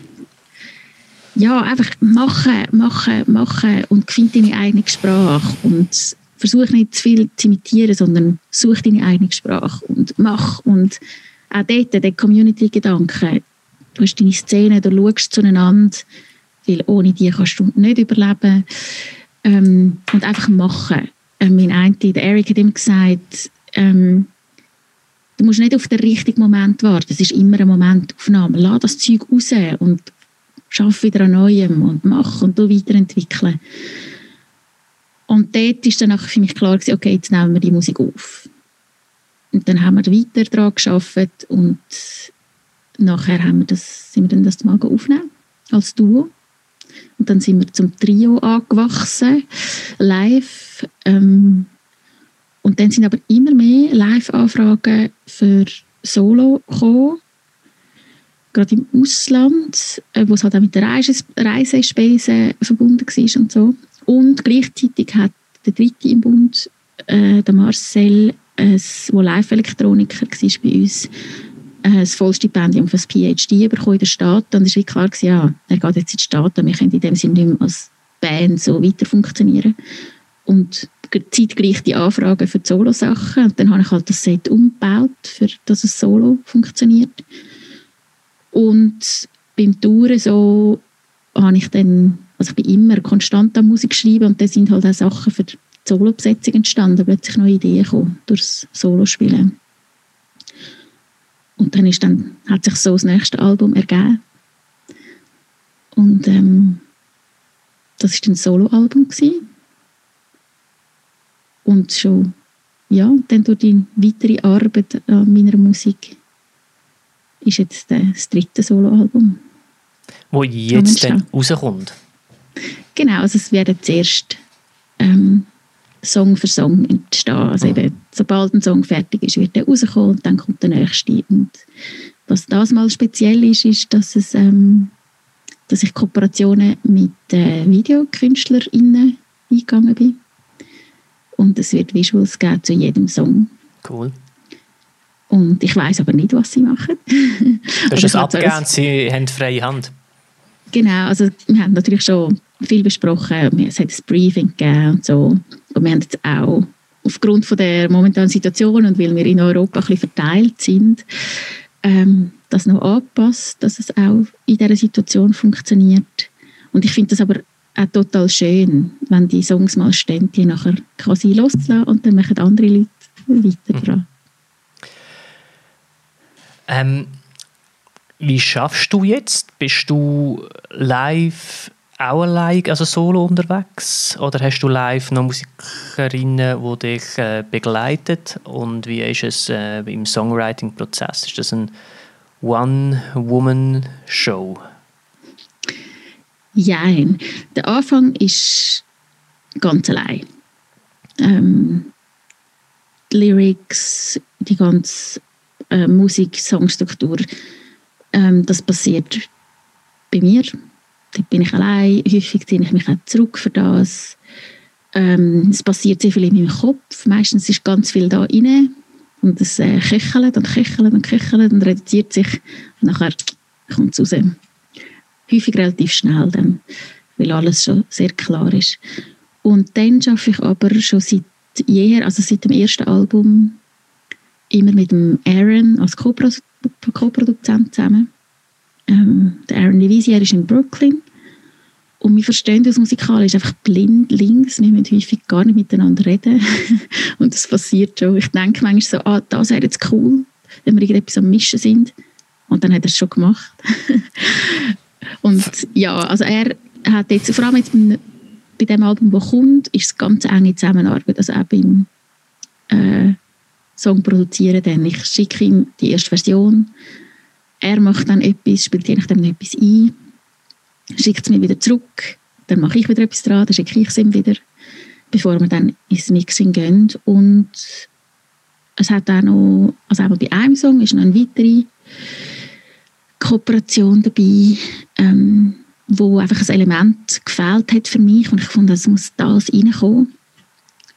Ja, einfach machen, machen, machen und find deine eigene Sprache und versuche nicht zu viel zu imitieren, sondern such deine eigene Sprache und mach und auch dort, der Community-Gedanke, du hast deine Szene, du schaust zueinander, weil ohne die kannst du nicht überleben. Ähm, und einfach machen. Ähm, mein eine, der Eric hat ihm gesagt, ähm, du musst nicht auf den richtigen Moment warten, es ist immer eine Momentaufnahme. Lass das Zeug raus und schaff wieder an Neuem und mach und du weiterentwickeln. Und dort ist dann für mich klar gewesen, okay, jetzt nehmen wir die Musik auf. Und dann haben wir weiter daran gearbeitet und nachher haben wir das, sind wir dann das mal aufnehmen als Duo. Und dann sind wir zum Trio angewachsen, live. Ähm, und dann sind aber immer mehr Live-Anfragen für Solo gekommen, gerade im Ausland, äh, wo es halt auch mit der Reisespesen verbunden war und so. Und gleichzeitig hat der Dritte im Bund, äh, der Marcel, äh, wo Live-Elektroniker war bei uns, äh, ein Vollstipendium für das PhD bekommen in den Staaten. Und es war klar, ja, er geht jetzt in die Staaten, wir können in dem Sinne nicht mehr als Band so weiter funktionieren. Und zeitgleich die Anfragen für die Solo-Sachen und dann habe ich halt das Set umgebaut, für dass es solo funktioniert. Und beim Touren so habe ich dann, also ich bin immer konstant an Musik schreiben und dann sind halt auch Sachen für die Solo-Besetzung entstanden, plötzlich neue Ideen gekommen durchs Solo-Spielen. Und dann, ist dann hat sich so das nächste Album ergeben. Und ähm, das war ein Solo-Album. Und schon, ja, dann durch die weitere Arbeit an meiner Musik ist jetzt das dritte Soloalbum. Wo jetzt dann rauskommt? Genau, also es werden zuerst ähm, Song für Song entstehen. Also eben, sobald ein Song fertig ist, wird er rauskommen und dann kommt der nächste. Und was das mal speziell ist, ist, dass, es, ähm, dass ich Kooperationen mit äh, VideokünstlerInnen eingegangen bin. Und es wird Visuals geben zu jedem Song. Cool. Und ich weiß aber nicht, was sie machen. Das ist abgegeben, sie haben freie Hand. Genau, also wir haben natürlich schon viel besprochen. Es hat ein Briefing gegeben und so. Und wir haben jetzt auch aufgrund von der momentanen Situation und weil wir in Europa ein bisschen verteilt sind, ähm, das noch angepasst, dass es auch in dieser Situation funktioniert. Und ich finde das aber auch total schön, wenn die Songs mal stehen, die nachher quasi loslassen und dann machen andere Leute weiter dran. Mhm. Ähm, wie schaffst du jetzt? Bist du live auch allein, also solo unterwegs? Oder hast du live noch Musikerinnen, die dich äh, begleiten? Und wie ist es äh, im Songwriting-Prozess? Ist das ein One-Woman-Show? Nein, der Anfang ist ganz allein. Ähm, die Lyrics, die ganze äh, Musik, Songstruktur, ähm, das passiert bei mir. Da bin ich allein, häufig ziehe ich mich auch zurück für das. Ähm, es passiert sehr viel in meinem Kopf, meistens ist ganz viel da rein und es äh, köchelt und köchelt und köchelt und reduziert sich und nachher kommt es raus. Häufig relativ schnell dann, weil alles schon sehr klar ist. Und dann schaffe ich aber schon seit jeher, also seit dem ersten Album, immer mit dem Aaron als Co-Produzent zusammen. Ähm, der Aaron Levisier ist in Brooklyn und wir verstehen das musikalisch einfach blind links. Wir müssen häufig gar nicht miteinander reden. [LAUGHS] und das passiert schon. Ich denke manchmal so, ah, das wäre jetzt cool, wenn wir irgendetwas am Mischen sind. Und dann hat er es schon gemacht. [LAUGHS] und ja, also er hat jetzt, vor allem jetzt bei dem Album, das kommt, ist es ganz enge Zusammenarbeit. Also auch beim äh, Song produzieren dann. Ich schicke ihm die erste Version. Er macht dann etwas, spielt nachdem etwas ein, schickt es mir wieder zurück. Dann mache ich wieder etwas dran, dann schicke ich es ihm wieder, bevor wir dann ins Mixing gehen. Und es hat auch noch, also auch bei einem Song ist noch eine weitere Kooperation dabei, ähm, wo einfach ein Element gefehlt hat für mich und ich fand, es muss das reinkommen.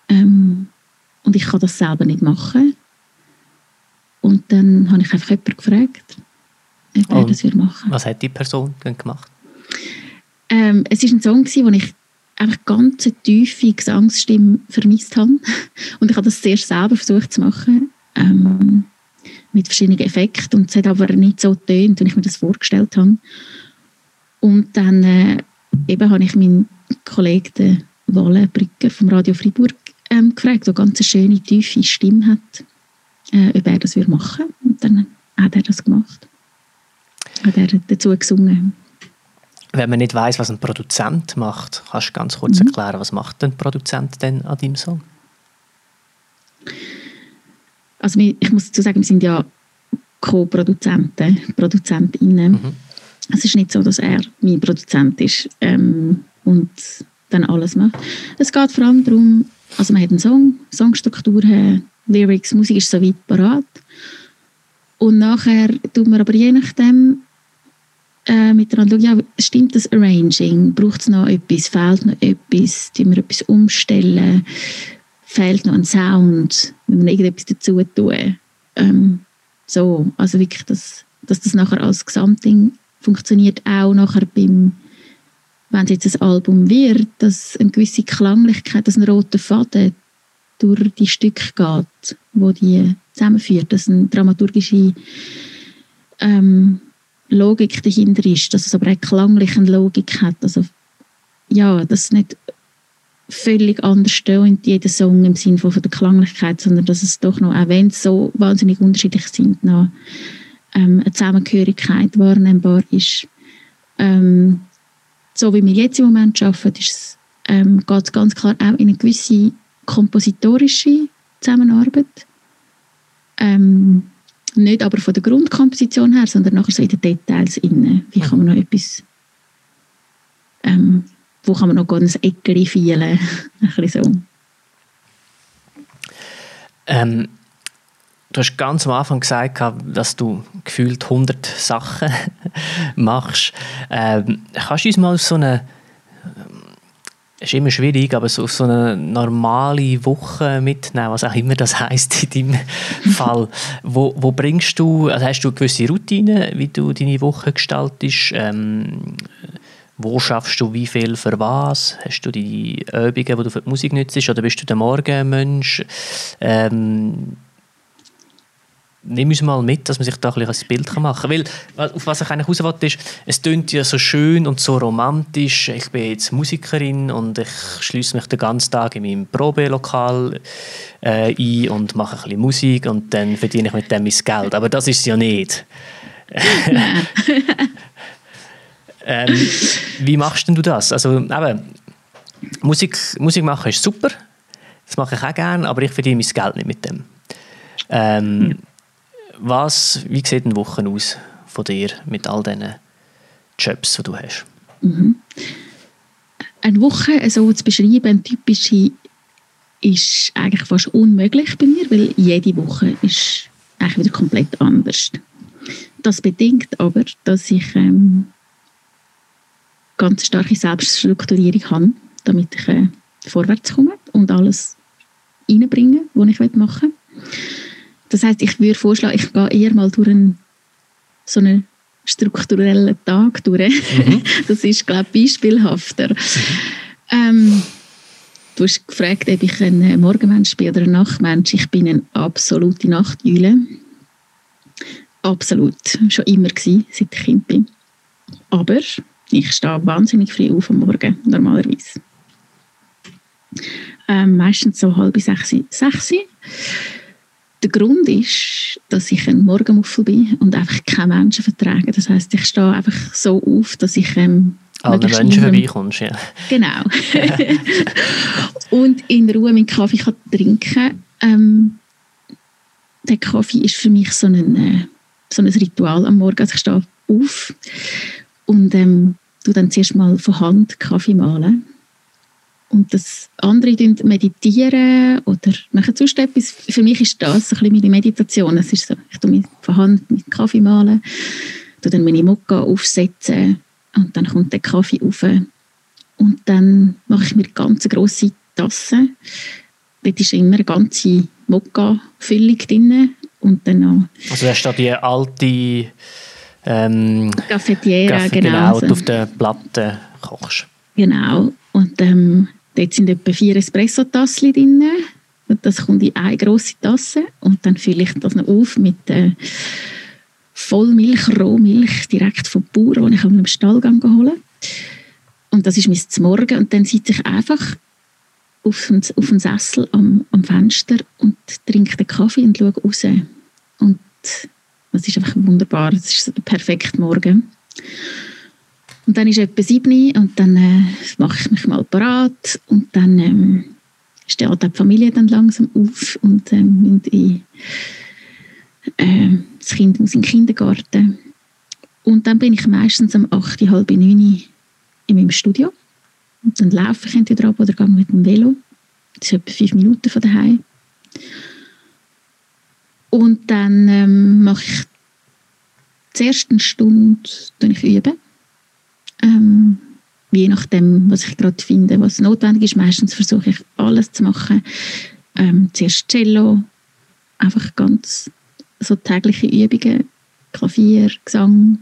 Ähm, und ich kann das selber nicht machen. Und dann habe ich einfach jemanden gefragt, ob er das machen Was hat die Person denn gemacht? Ähm, es war ein Song, wo ich einfach ganz eine tiefe Gesangsstimme vermisst habe. [LAUGHS] Und ich habe das zuerst selber versucht zu machen. Ähm, mit verschiedenen Effekten. Und es hat aber nicht so getönt, wie ich mir das vorgestellt habe. Und dann äh, eben habe ich meinen Kollegen Walle Brücker vom Radio Freiburg ähm, gefragt, der ganz eine schöne, tiefe Stimme hat, äh, ob er das würde machen Und dann hat er das gemacht. Hat er dazu gesungen. Wenn man nicht weiß, was ein Produzent macht, kannst du ganz kurz mhm. erklären, was macht ein Produzent denn an deinem Song? Also ich muss dazu sagen, wir sind ja Co-Produzenten, Produzentinnen. Mhm. Es ist nicht so, dass er mein Produzent ist ähm, und dann alles macht. Es geht vor allem darum, also man hat einen Song, Songstruktur, Lyrics, Musik ist soweit parat. Und nachher tut man aber je nachdem äh, miteinander schauen, ja, stimmt das Arranging? Braucht es noch etwas? Fehlt noch etwas? Tun wir etwas umstellen? Fehlt noch ein Sound? Wenn wir irgendetwas dazu tun? Ähm, so, also wirklich, dass, dass das nachher als Gesamtding funktioniert, auch nachher beim wenn es jetzt ein Album wird, dass eine gewisse Klanglichkeit, dass ein roter Faden durch die Stücke geht, wo die zusammenführt, dass eine dramaturgische ähm, Logik dahinter ist, dass es aber auch klangliche Logik hat. Also ja, dass es nicht völlig anders stöhnt, jeder Song im Sinne von, der Klanglichkeit, sondern dass es doch noch, auch wenn es so wahnsinnig unterschiedlich sind, noch ähm, eine Zusammengehörigkeit wahrnehmbar ist. Ähm, so wie wir jetzt im Moment arbeiten, ähm, geht es ganz klar auch in eine gewisse kompositorische Zusammenarbeit. Ähm, nicht aber von der Grundkomposition her, sondern nachher so in den Details innen. Wie kann man noch etwas, ähm, wo kann man noch ganz Eckchen feilen, [LAUGHS] ein bisschen so. Ähm, du hast ganz am Anfang gesagt, dass du gefühlt 100 Sachen [LAUGHS] machst. Ähm, kannst du uns mal so eine ist immer schwierig, aber so auf so eine normale Woche mitnehmen, was auch immer das [LAUGHS] heißt in deinem Fall. Wo, wo bringst du, also hast du gewisse Routinen, wie du deine Woche gestaltest? Ähm, wo schaffst du wie viel für was? Hast du die Übungen, die du für die Musik nützt, oder bist du der Morgenmensch? Ähm, nimm uns mal mit, dass man sich da ein, ein Bild machen kann. Weil, auf was ich eigentlich raus ist, es klingt ja so schön und so romantisch. Ich bin jetzt Musikerin und ich schließe mich den ganzen Tag in meinem Probelokal äh, ein und mache ein bisschen Musik und dann verdiene ich mit dem mein Geld. Aber das ist es ja nicht. [LAUGHS] ähm, wie machst denn du das? Also, eben, Musik, Musik machen ist super, das mache ich auch gerne, aber ich verdiene mein Geld nicht mit dem. Ähm, was, wie sieht eine Woche aus von dir mit all diesen Jobs, die du hast? Mhm. Eine Woche so zu beschreiben, eine typische, ist eigentlich fast unmöglich bei mir, weil jede Woche ist eigentlich wieder komplett anders. Das bedingt aber, dass ich ähm, ganz starke Selbststrukturierung habe, damit ich äh, vorwärts komme und alles reinbringe, was ich machen will. Das heißt, ich würde vorschlagen, ich gehe eher mal durch einen, so einen strukturellen Tag durch. Mhm. [LAUGHS] Das ist, glaube ich, beispielhafter. Mhm. Ähm, du hast gefragt, ob ich ein Morgenmensch bin oder ein Nachtmensch. Ich bin eine absolute Nachtjüle. Absolut. Schon immer gewesen, seit ich Kind bin. Aber ich stehe wahnsinnig früh auf am Morgen, normalerweise. Ähm, meistens so halb sechs. sechs. Der Grund ist, dass ich ein Morgenmuffel bin und einfach keine Menschen vertrage. Das heißt, ich stehe einfach so auf, dass ich ähm, alle Menschen vorbeikommst, ja. Genau. [LAUGHS] und in Ruhe meinen Kaffee kann trinken ähm, Der Kaffee ist für mich so ein, äh, so ein Ritual am Morgen. Also ich stehe auf und ähm, du dann zuerst mal von Hand Kaffee mahlen und das andere meditieren oder machen sonst etwas. Für mich ist das ein bisschen meine Meditation. Es ist so, ich tue mich von Hand mit Kaffee malen, tue dann meine Mokka aufsetzen und dann kommt der Kaffee auf und dann mache ich mir ganz grosse Tasse. Dort ist immer eine ganze Mokka-Füllung drin und dann noch... Also hast du da die alte... Ähm, Cafetiera, genau. genau auf der Platte kochst. Genau. Und ähm, Dort sind etwa vier Espresso-Tassen drin. Und das kommt in eine grosse Tasse. Und dann fülle ich das noch auf mit äh, Vollmilch, Rohmilch, direkt vom Bauer, die ich am Stallgang holen Und das ist mein Morgen. Und dann sitze ich einfach auf dem, auf dem Sessel am, am Fenster und trinke den Kaffee und schaue raus. Und das ist einfach wunderbar. Das ist so der perfekte Morgen. Und dann ist etwa sieben und dann äh, mache ich mich mal parat und dann ähm, steht die Familie dann langsam auf und ähm, in, äh, das Kind muss in den Kindergarten. Und dann bin ich meistens um acht, halb neun in meinem Studio. Und dann laufe ich entweder ab oder gehe mit dem Velo. Das ist etwa fünf Minuten von daheim. Und dann ähm, mache ich die erste Stunde ich üben ähm, je nachdem, was ich gerade finde, was notwendig ist. Meistens versuche ich alles zu machen. Ähm, zuerst Cello, einfach ganz so tägliche Übungen, Klavier, Gesang.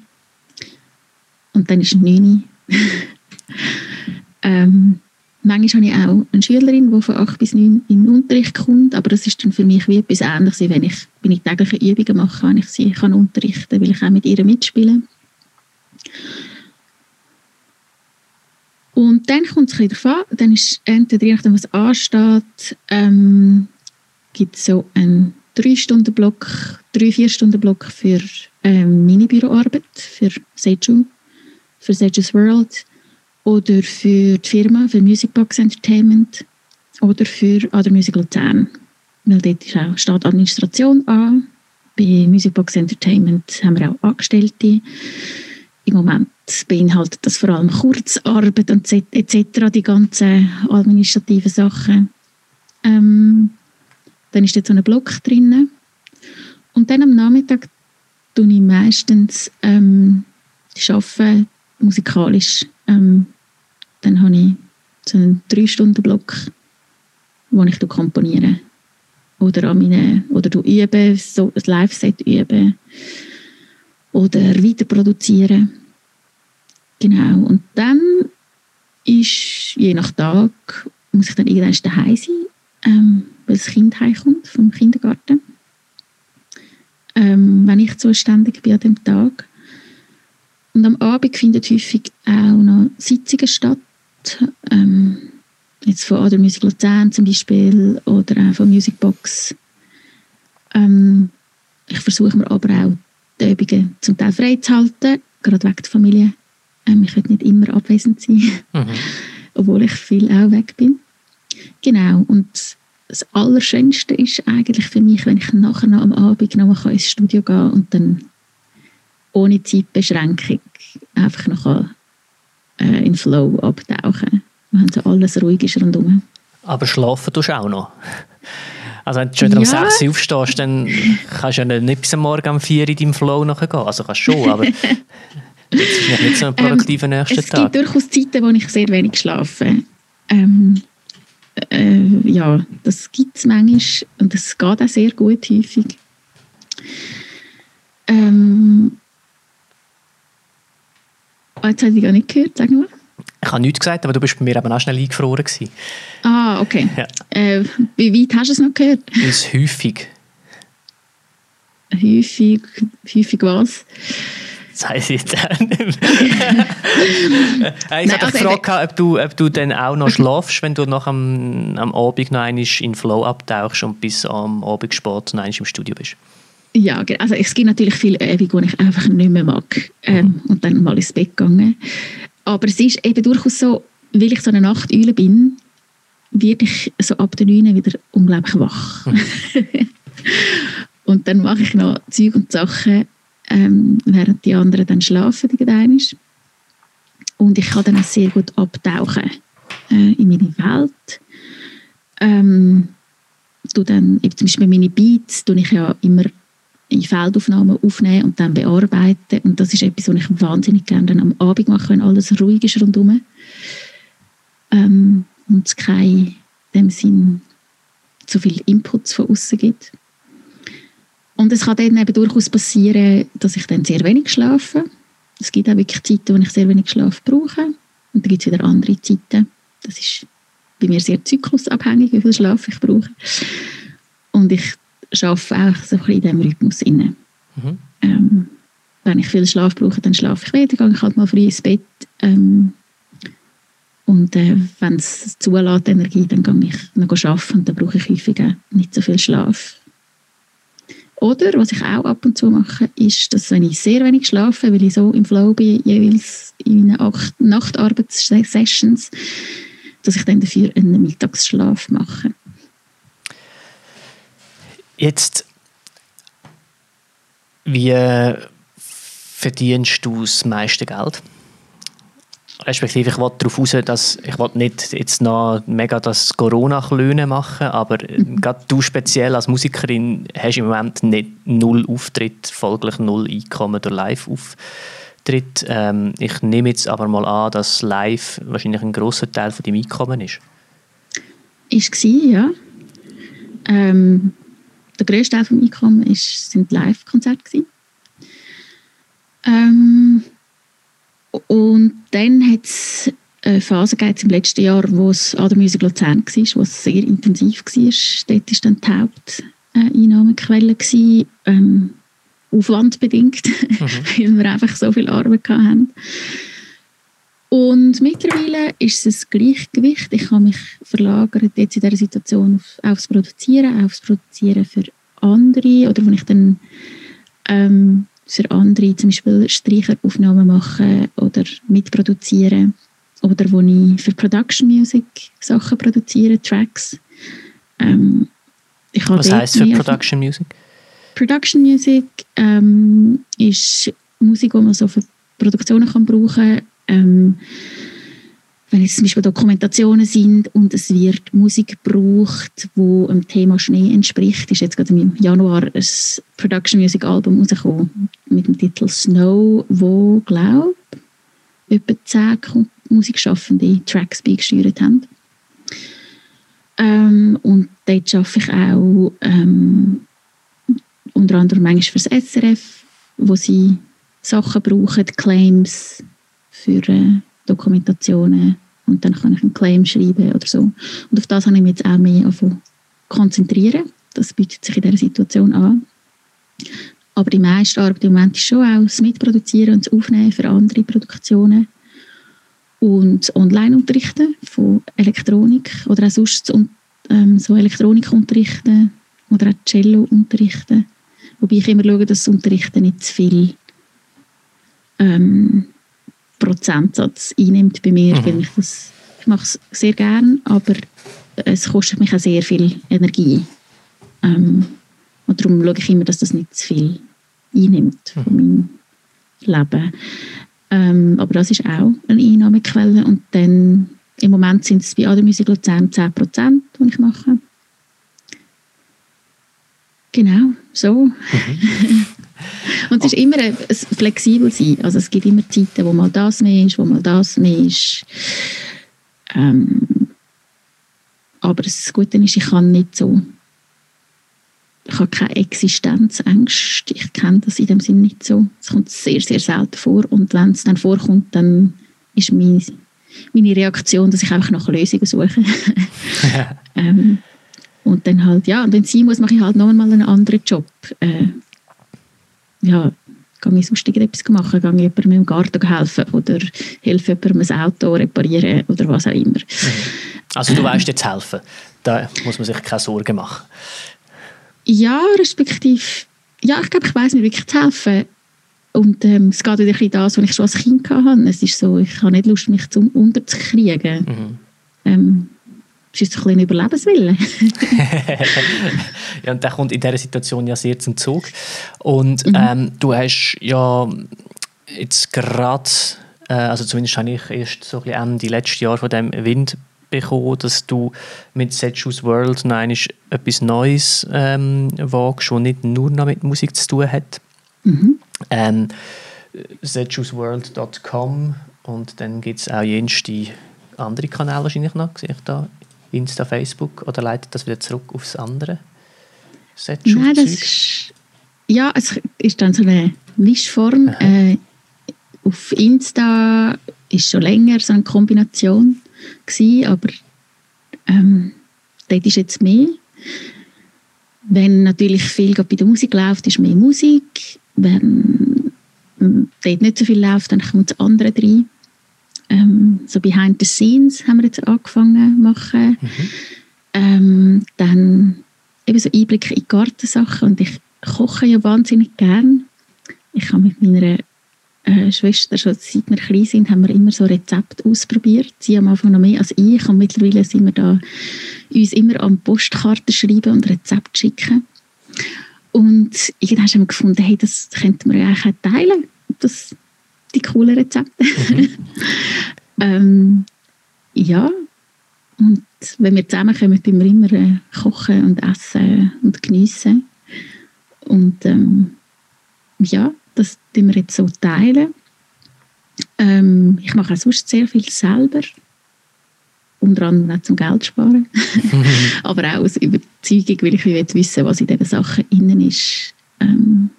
Und dann ist es 9 [LAUGHS] manchmal habe ich auch eine Schülerin, die von 8 bis 9 in den Unterricht kommt, aber das ist dann für mich wie etwas Ähnliches, wenn ich, wenn ich tägliche Übungen mache, wenn ich sie kann unterrichten weil ich auch mit ihr mitspiele. Und dann kommt es ein bisschen darauf an, dann ist entweder je nachdem, was ansteht, ähm, gibt es so einen 3-Stunden-Block, 3-4-Stunden-Block für ähm, Mini-Büroarbeit, für Seju, für Seju's World oder für die Firma, für Musicbox Entertainment oder für Other Music Luzern. Weil dort ist auch, steht Administration an. Bei Musicbox Entertainment haben wir auch Angestellte. Im Moment beinhaltet das vor allem Kurzarbeit und etc., die ganzen administrativen Sachen. Ähm, dann ist dort so ein Block drin. Und dann am Nachmittag tue ich meistens ähm, arbeiten, musikalisch. Ähm, dann habe ich so einen 3-Stunden-Block, wo ich komponiere. Oder an meine, oder übe, so ein Live-Set übe. Oder weiter produzieren. Genau. Und dann ist, je nach Tag, muss ich dann irgendwann daheim sein, ähm, weil das Kind heimkommt vom Kindergarten. Ähm, wenn ich zuständig bin an dem Tag. Und am Abend finden häufig auch noch Sitzungen statt. Ähm, jetzt von Other Music Luzern zum Beispiel oder auch von Musicbox. Ähm, ich versuche mir aber auch die Übungen zum Teil frei zu halten, gerade wegen der Familie. Ähm, ich will nicht immer abwesend sein, mhm. [LAUGHS] obwohl ich viel auch weg bin. Genau, und das Allerschönste ist eigentlich für mich, wenn ich nachher noch am Abend noch mal ins Studio gehen kann und dann ohne Zeitbeschränkung einfach noch äh, in Flow abtauchen. Wenn so alles ruhig ist rundherum. Aber schlafen tust du auch noch? Also wenn du schon ja. um 6 Uhr aufstehst, dann kannst du ja nicht bis am Morgen um 4 Uhr in deinem Flow nachher gehen. Also kannst du schon, aber [LAUGHS] Das ist nicht so ein produktiver ähm, nächster es Tag. Es gibt durchaus Zeiten, wo ich sehr wenig schlafe. Ähm, äh, ja, das gibt es manchmal und es geht auch sehr gut häufig. Ähm, oh, jetzt habe ich gar nicht gehört, sag mal. Ich habe nichts gesagt, aber du bist bei mir eben auch schnell eingefroren. Gewesen. Ah, okay. Ja. Äh, wie weit hast du es noch gehört? Das häufig. Häufig, häufig was? Das heisst jetzt auch nicht mehr. [LAUGHS] ich habe also gefragt, ob du, ob du dann auch noch schlafst, wenn du nach am, am Abend noch einmal in Flow abtauchst und bis am Abend spät noch einmal im Studio bist. Ja, also es gibt natürlich viele Übungen, die ich einfach nicht mehr mag ähm, mhm. und dann mal ins Bett gegangen. Aber es ist eben durchaus so, weil ich so eine Nachteule bin, werde ich so ab der 9 wieder unglaublich wach. [LAUGHS] Und dann mache ich noch Zeug und Sachen, ähm, während die anderen dann schlafen. Und ich kann dann auch sehr gut abtauchen äh, in meine Welt. Ähm, dann, eben zum Beispiel meine Beats tue ich ja immer in Feldaufnahmen aufnehmen und dann bearbeiten. Und das ist etwas, was ich wahnsinnig gerne am Abend mache, wenn alles ruhig ist rundherum. Ähm, und es kein, dem Sinn, so viel Inputs von außen gibt. Und es kann dann eben durchaus passieren, dass ich dann sehr wenig schlafe. Es gibt auch wirklich Zeiten, wo ich sehr wenig Schlaf brauche. Und dann gibt es wieder andere Zeiten. Das ist bei mir sehr zyklusabhängig, wie viel Schlaf ich brauche. Und ich arbeite auch so ein bisschen in diesem Rhythmus. Mhm. Ähm, wenn ich viel Schlaf brauche, dann schlafe ich weniger, gehe ich halt mal früh ins Bett. Ähm, und äh, wenn es zulässt, Energie, dann gehe ich noch arbeiten und dann brauche ich häufig nicht so viel Schlaf. Oder, was ich auch ab und zu mache, ist, dass wenn ich sehr wenig schlafe, weil ich so im Flow bin, jeweils in meinen Nachtarbeitssessions, dass ich dann dafür einen Mittagsschlaf mache. Jetzt, wie verdienst du das meiste Geld? respektive ich wollte darauf raus, dass ich nicht jetzt noch mega das Corona-Klönen machen, aber [LAUGHS] gerade du speziell als Musikerin hast im Moment nicht null Auftritt, folglich null Einkommen durch Live-Auftritt. Ähm, ich nehme jetzt aber mal an, dass Live wahrscheinlich ein großer Teil von deinem Einkommen ist. Ist war, ja. Ähm, der grösste Teil des Einkommens sind Live-Konzerte. Ähm, und dann hat es eine Phase gegeben im letzten Jahr, wo es an der Musik Luzern war, wo es sehr intensiv war. Dort war dann die Haupteinnahmequelle, ähm, aufwandbedingt, [LAUGHS] mhm. weil wir einfach so viel Arbeit hatten. Und mittlerweile ist es ein Gleichgewicht. Ich habe mich verlagert jetzt in dieser Situation auf, aufs Produzieren, aufs Produzieren für andere oder wenn ich dann ähm, für andere zum Beispiel Streicheraufnahmen mache oder mitproduziere oder wo ich für Production Music Sachen produziere, Tracks. Ähm, Was heißt für Production Music? Production Music ähm, ist Musik, die man so für Produktionen kann brauchen kann. Ähm, wenn es zum Beispiel Dokumentationen sind und es wird Musik gebraucht, wo dem Thema Schnee entspricht, ist jetzt gerade im Januar ein Production Music Album rausgekommen mit dem Titel Snow, wo glaube etwa zehn Musikschaffende Tracks beigesteuert haben. Ähm, und dort arbeite ich auch ähm, unter anderem manchmal für das SRF, wo sie Sachen brauchen, Claims für äh, Dokumentationen und dann kann ich einen Claim schreiben oder so. Und auf das habe ich mich jetzt auch mehr konzentrieren. Das bietet sich in dieser Situation an. Aber die meiste Arbeit im Moment ist schon auch das Mitproduzieren und das Aufnehmen für andere Produktionen und Online-Unterrichten von Elektronik oder auch sonst ähm, so Elektronik unterrichten oder auch Cello unterrichten. Wobei ich immer schaue, dass das Unterrichten nicht zu viel ähm, Prozentsatz einnimmt bei mir, mhm. weil ich das ich mache es sehr gern, aber es kostet mich auch sehr viel Energie. Ähm, und darum schaue ich immer, dass das nicht zu viel einnimmt von mhm. meinem Leben. Ähm, aber das ist auch eine Einnahmequelle. Und dann im Moment sind es bei Ader Musik Luzern 10 Prozent, die ich mache. Genau, so. Mhm. [LAUGHS] Und es ist immer ein, ein flexibel sein. Also es gibt immer Zeiten, wo mal das mehr ist, wo mal das mehr ist. Ähm, aber das Gute ist, ich kann nicht so ich habe keine Existenzängste. Ich kenne das in dem Sinne nicht so. Es kommt sehr, sehr selten vor. Und wenn es dann vorkommt, dann ist meine, meine Reaktion, dass ich einfach nach Lösungen suche. [LAUGHS] ähm, und dann halt, ja, und wenn es sein muss, mache ich halt noch einmal einen anderen Job. Äh, ja, gehe ich sonst irgendetwas machen, gehe ich jemandem im Garten helfen oder helfe jemandem ein Auto reparieren oder was auch immer. Mhm. Also du ähm, weißt jetzt helfen, da muss man sich keine Sorgen machen. Ja, respektive, ja, ich glaube, ich weiß mir wirklich zu helfen. Und ähm, es geht wieder ein bisschen das, was ich schon als Kind hatte. Es ist so, ich habe nicht Lust, mich zum unterzukriegen. Mhm. Ähm, ist ein bisschen Überlebenswille. [LAUGHS] ja, und der kommt in dieser Situation ja sehr zum Zug. Und mhm. ähm, du hast ja jetzt gerade, äh, also zumindest habe ich erst so ein bisschen Ende letzten Jahr von dem Wind bekommen, dass du mit Setschus World noch etwas Neues ähm, wagst, das nicht nur noch mit Musik zu tun hat. Mhm. Ähm, setschusworld.com und dann gibt es auch jenste andere Kanäle wahrscheinlich noch, sehe ich da, Insta, Facebook, oder leitet das wieder zurück aufs andere? Nein, das ist, ja, es ist dann so eine Mischform. Äh, auf Insta ist schon länger so eine Kombination gewesen, aber ähm, dort ist jetzt mehr. Wenn natürlich viel bei der Musik läuft, ist mehr Musik. Wenn ähm, dort nicht so viel läuft, dann kommt das andere rein. Ähm, so Behind the Scenes haben wir jetzt angefangen machen. Mhm. Ähm, dann eben so Einblicke in Gartensachen und ich koche ja wahnsinnig gern. Ich habe mit meiner äh, Schwester, schon seit wir klein sind, haben wir immer so Rezepte ausprobiert. Sie am Anfang noch mehr als ich und mittlerweile sind wir da uns immer an Postkarten schreiben und Rezepte schicken. Und irgendwann haben wir gefunden, hey, das könnten wir eigentlich teilen, das, die coolen Rezepte. Mhm. [LAUGHS] ähm, ja, und wenn wir zusammenkommen, tun wir immer äh, kochen und essen und geniessen. Und ähm, ja, das teilen wir jetzt so teilen. Ähm, ich mache auch sonst sehr viel selber. Unter anderem auch zum Geld sparen. [LAUGHS] [LAUGHS] Aber auch aus Überzeugung, weil ich will wissen, was in diesen Sachen innen ist, ähm,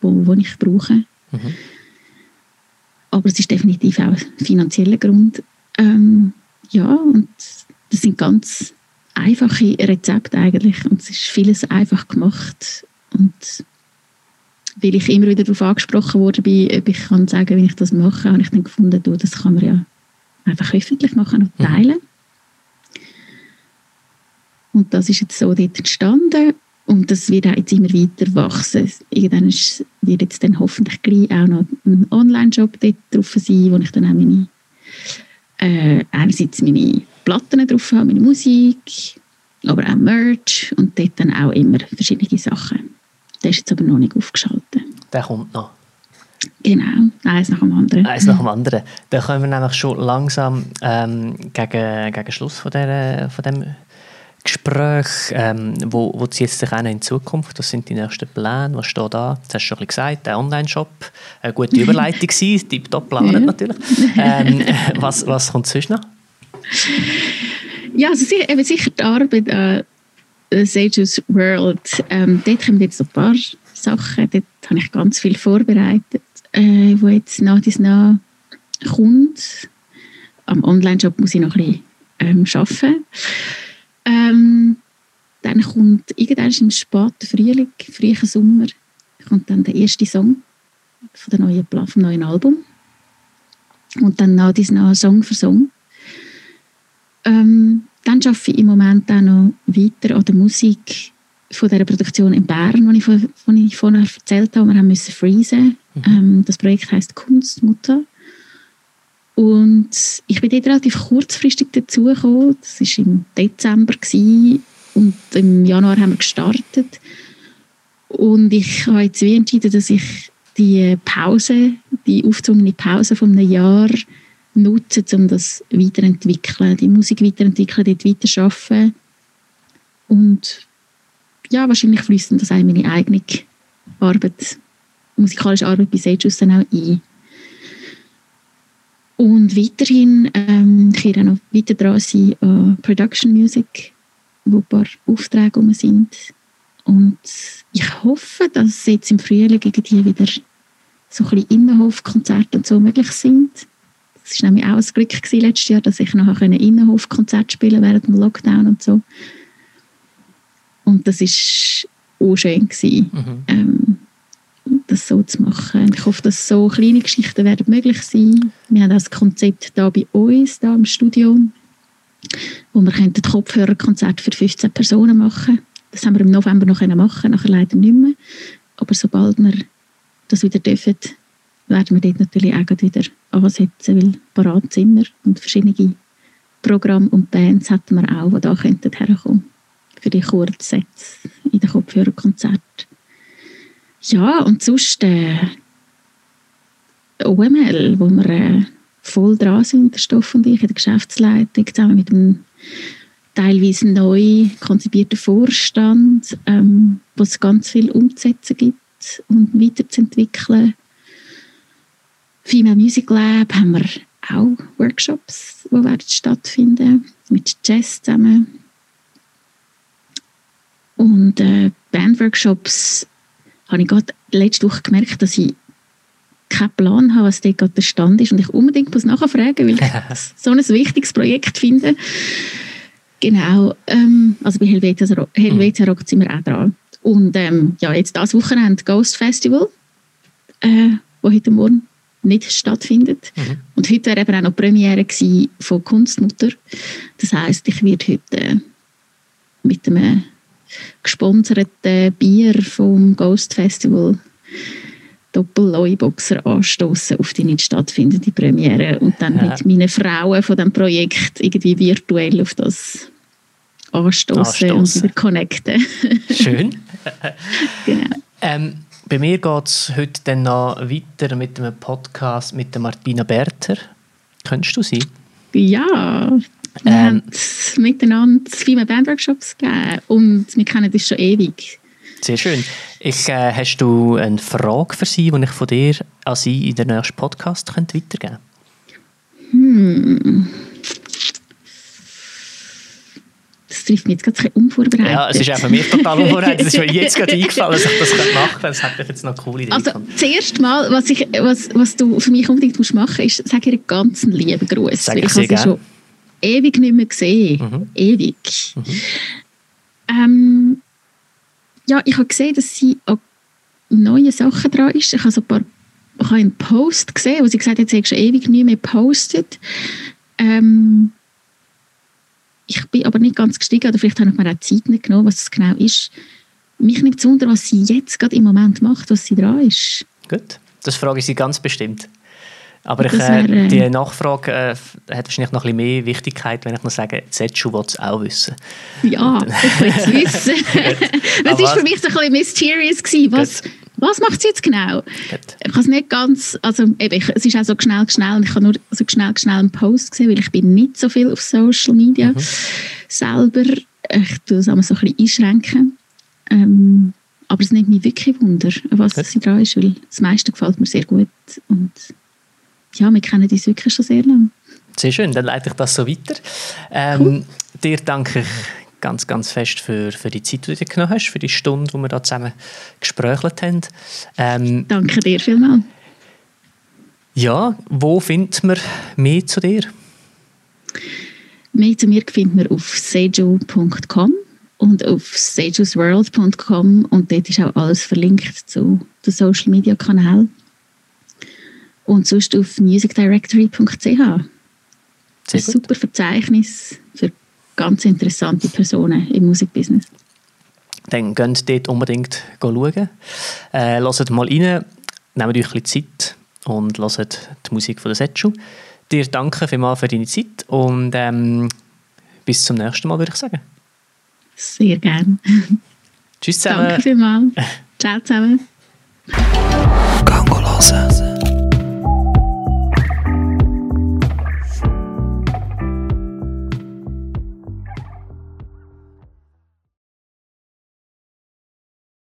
wo, wo ich brauche. Mhm. Aber es ist definitiv auch ein finanzieller Grund. Ähm, ja, und das sind ganz einfache Rezepte eigentlich und es ist vieles einfach gemacht und weil ich immer wieder darauf angesprochen wurde, bin, ob ich kann sagen, wie ich das mache, habe ich dann gefunden, du, das kann man ja einfach öffentlich machen und mhm. teilen. Mhm. Und das ist jetzt so dort entstanden und das wird auch jetzt immer weiter wachsen. Irgendwann ist, wird jetzt dann hoffentlich gleich auch noch ein Online-Shop dort drauf sein, wo ich dann auch meine, äh, einerseits meine Platten drauf habe, meine Musik, aber auch Merch und dort dann auch immer verschiedene Sachen. Der ist jetzt aber noch nicht aufgeschaltet. Der kommt noch. Genau, eins nach dem anderen. Eins nach dem anderen. Dann kommen wir nämlich schon langsam ähm, gegen, gegen Schluss von, der, von dem Gespräch. Ähm, wo, wo zieht es sich auch in Zukunft? Was sind die nächsten Pläne? Was steht da? Das hast du schon gesagt, der Online-Shop. Eine gute [LAUGHS] Überleitung gewesen, tiptop ja. natürlich. Ähm, [LAUGHS] was, was kommt sonst noch? Ja, also eben sicher die Arbeit an äh, Sage's World. Ähm, dort kommen jetzt ein paar Sachen. Dort habe ich ganz viel vorbereitet, äh, wo jetzt nach dies nach kommt. Am Online-Shop muss ich noch ein bisschen ähm, arbeiten. Ähm, dann kommt irgendwann im späten Frühling, frühen Sommer, kommt dann der erste Song von der neuen, vom neuen Album. Und dann nach dies nach Song für Song. Ähm, dann arbeite ich im Moment auch noch weiter an der Musik von dieser Produktion in Bern, die ich, von, ich vorher erzählt habe. Wir haben müssen freezen. Mhm. Ähm, das Projekt heißt Kunstmutter. Und ich bin dort relativ kurzfristig dazugekommen. Das war im Dezember gewesen. und im Januar haben wir gestartet. Und ich habe jetzt wie entschieden, dass ich die Pause, die aufgezwungene Pause von einem Jahr nutzen, um das weiterentwickeln, die Musik weiterentwickeln, dort weiterarbeiten. Und ja, wahrscheinlich fließt das auch in meine eigene Arbeit, musikalische Arbeit bei Sejus dann auch ein. Und weiterhin ähm, ich werde noch weiter dran sein an Production Music, wo ein paar Aufträge rum sind. Und ich hoffe, dass jetzt im Frühling irgendwie wieder so ein bisschen Innenhofkonzerte und so möglich sind. Das war nämlich auch ein Glück gewesen, letztes Jahr, dass ich nachher ein Innenhofkonzert spielen während dem Lockdown und so. Und das war auch schön, gewesen, mhm. ähm, das so zu machen. Ich hoffe, dass so kleine Geschichten werden möglich sein. Wir haben das Konzept da bei uns, da im Studio, wo wir ein Kopfhörerkonzert für 15 Personen machen Das haben wir im November noch machen nachher leider nicht mehr. Aber sobald wir das wieder dürfen, werden wir dort natürlich auch wieder ansetzen, weil parat sind wir und verschiedene Programme und Bands hätten wir auch, die da könnten herkommen für die Kurzsätze in den Kopfhörerkonzerten. Ja, und sonst äh, OML, wo wir äh, voll dran sind, der Stoff und ich, in der Geschäftsleitung, zusammen mit dem teilweise neu konzipierten Vorstand, ähm, wo es ganz viel umzusetzen gibt und weiterzuentwickeln. Female Music Lab haben wir auch Workshops, die werden stattfinden mit Jazz zusammen. Und äh, Bandworkshops habe ich gerade letzte Woche gemerkt, dass ich keinen Plan habe, was dort gerade der Stand ist und ich unbedingt muss nachfragen, weil ich [LAUGHS] so ein wichtiges Projekt finde. Genau, ähm, also bei Helvetia, Helvetia Rock sind wir auch dran. Und ähm, ja, jetzt das Wochenende Ghost Festival, äh, wo heute Morgen nicht stattfindet. Mhm. Und heute wäre eben auch noch Premiere von Kunstmutter. Das heißt, ich werde heute äh, mit einem gesponserten Bier vom Ghost Festival Doppel-Leuboxer anstoßen auf die nicht stattfindende Premiere und dann ja. mit meinen Frauen von dem Projekt irgendwie virtuell auf das anstoßen und wieder connecten. Schön. [LAUGHS] genau. Ähm, bei mir geht es heute dann noch weiter mit einem Podcast mit der Martina Berter. Könntest du sie? Ja, wir ähm, haben miteinander viele Bandworkshops gegeben und wir kennen das schon ewig. Sehr schön. Ich, äh, hast du eine Frage für sie, die ich von dir an sie in den nächsten Podcast könnte weitergeben könnte? Hm. Das trifft mich jetzt gerade ein unvorbereitet. Ja, es ist auch für mich total unvorbereitet. Es ist mir jetzt gerade [LAUGHS] eingefallen, dass ich das machen könnte. Das hätte ich jetzt noch coole Idee Also, das erste Mal, was, ich, was, was du für mich unbedingt musst machen musst, ist, sag ihr einen ganz lieben Gruß. Sag ich ich sehr habe sie gern. schon ewig nicht mehr gesehen. Mhm. Ewig. Ähm, ja, ich habe gesehen, dass sie an neuen Sachen dran ist. Ich habe so ein paar ich habe einen Post gesehen, wo sie gesagt hat, sie hat schon ewig nicht mehr gepostet. Ähm, ich bin aber nicht ganz gestiegen, oder vielleicht habe ich mir auch Zeit nicht genommen, was das genau ist. Mich nimmt es wunder, was sie jetzt gerade im Moment macht, was sie dran ist. Gut, das frage ich Sie ganz bestimmt. Aber ich, äh, äh, die Nachfrage äh, hat wahrscheinlich noch ein bisschen mehr Wichtigkeit, wenn ich noch sage, Zetschu will es auch wissen. Ja, ich will es wissen. [LAUGHS] das war für mich so ein bisschen mysterious. Gewesen. Was, was macht sie jetzt genau? Gut. Ich habe es nicht ganz, also eben, ich, es ist auch so schnell, schnell und ich habe nur so schnell, schnell einen Post gesehen, weil ich bin nicht so viel auf Social Media selber. Ich tue es einmal so ein bisschen einschränken. Ähm, aber es nimmt mich wirklich Wunder, was Gut. sie dran ist, weil das meiste gefällt mir sehr gut und ja, wir kennen uns wirklich schon sehr lange. Sehr schön, dann leite ich das so weiter. Ähm, Dir danke ich ganz, ganz fest für, für die Zeit, die du dir genommen hast, für die Stunde, die wir da zusammen gesprächelt haben. Ähm, Danke dir vielmals. ja, wo findet man mehr zu dir? Mehr zu mir findet man auf seju.com und auf sejusworld.com und dort ist auch alles verlinkt zu den Social Media Kanälen. Und sonst auf musicdirectory.ch. Ein Sehr gut. super Verzeichnis für ganz interessante Personen im Musikbusiness. Dann geht dort unbedingt schauen. Äh, hört mal rein, nehmt euch ein bisschen Zeit und hört die Musik von der Setchu. Dir danke vielmals für deine Zeit und ähm, bis zum nächsten Mal, würde ich sagen. Sehr gerne. Tschüss [LAUGHS] zusammen. Danke vielmals. [LAUGHS] Ciao zusammen. Gang hören.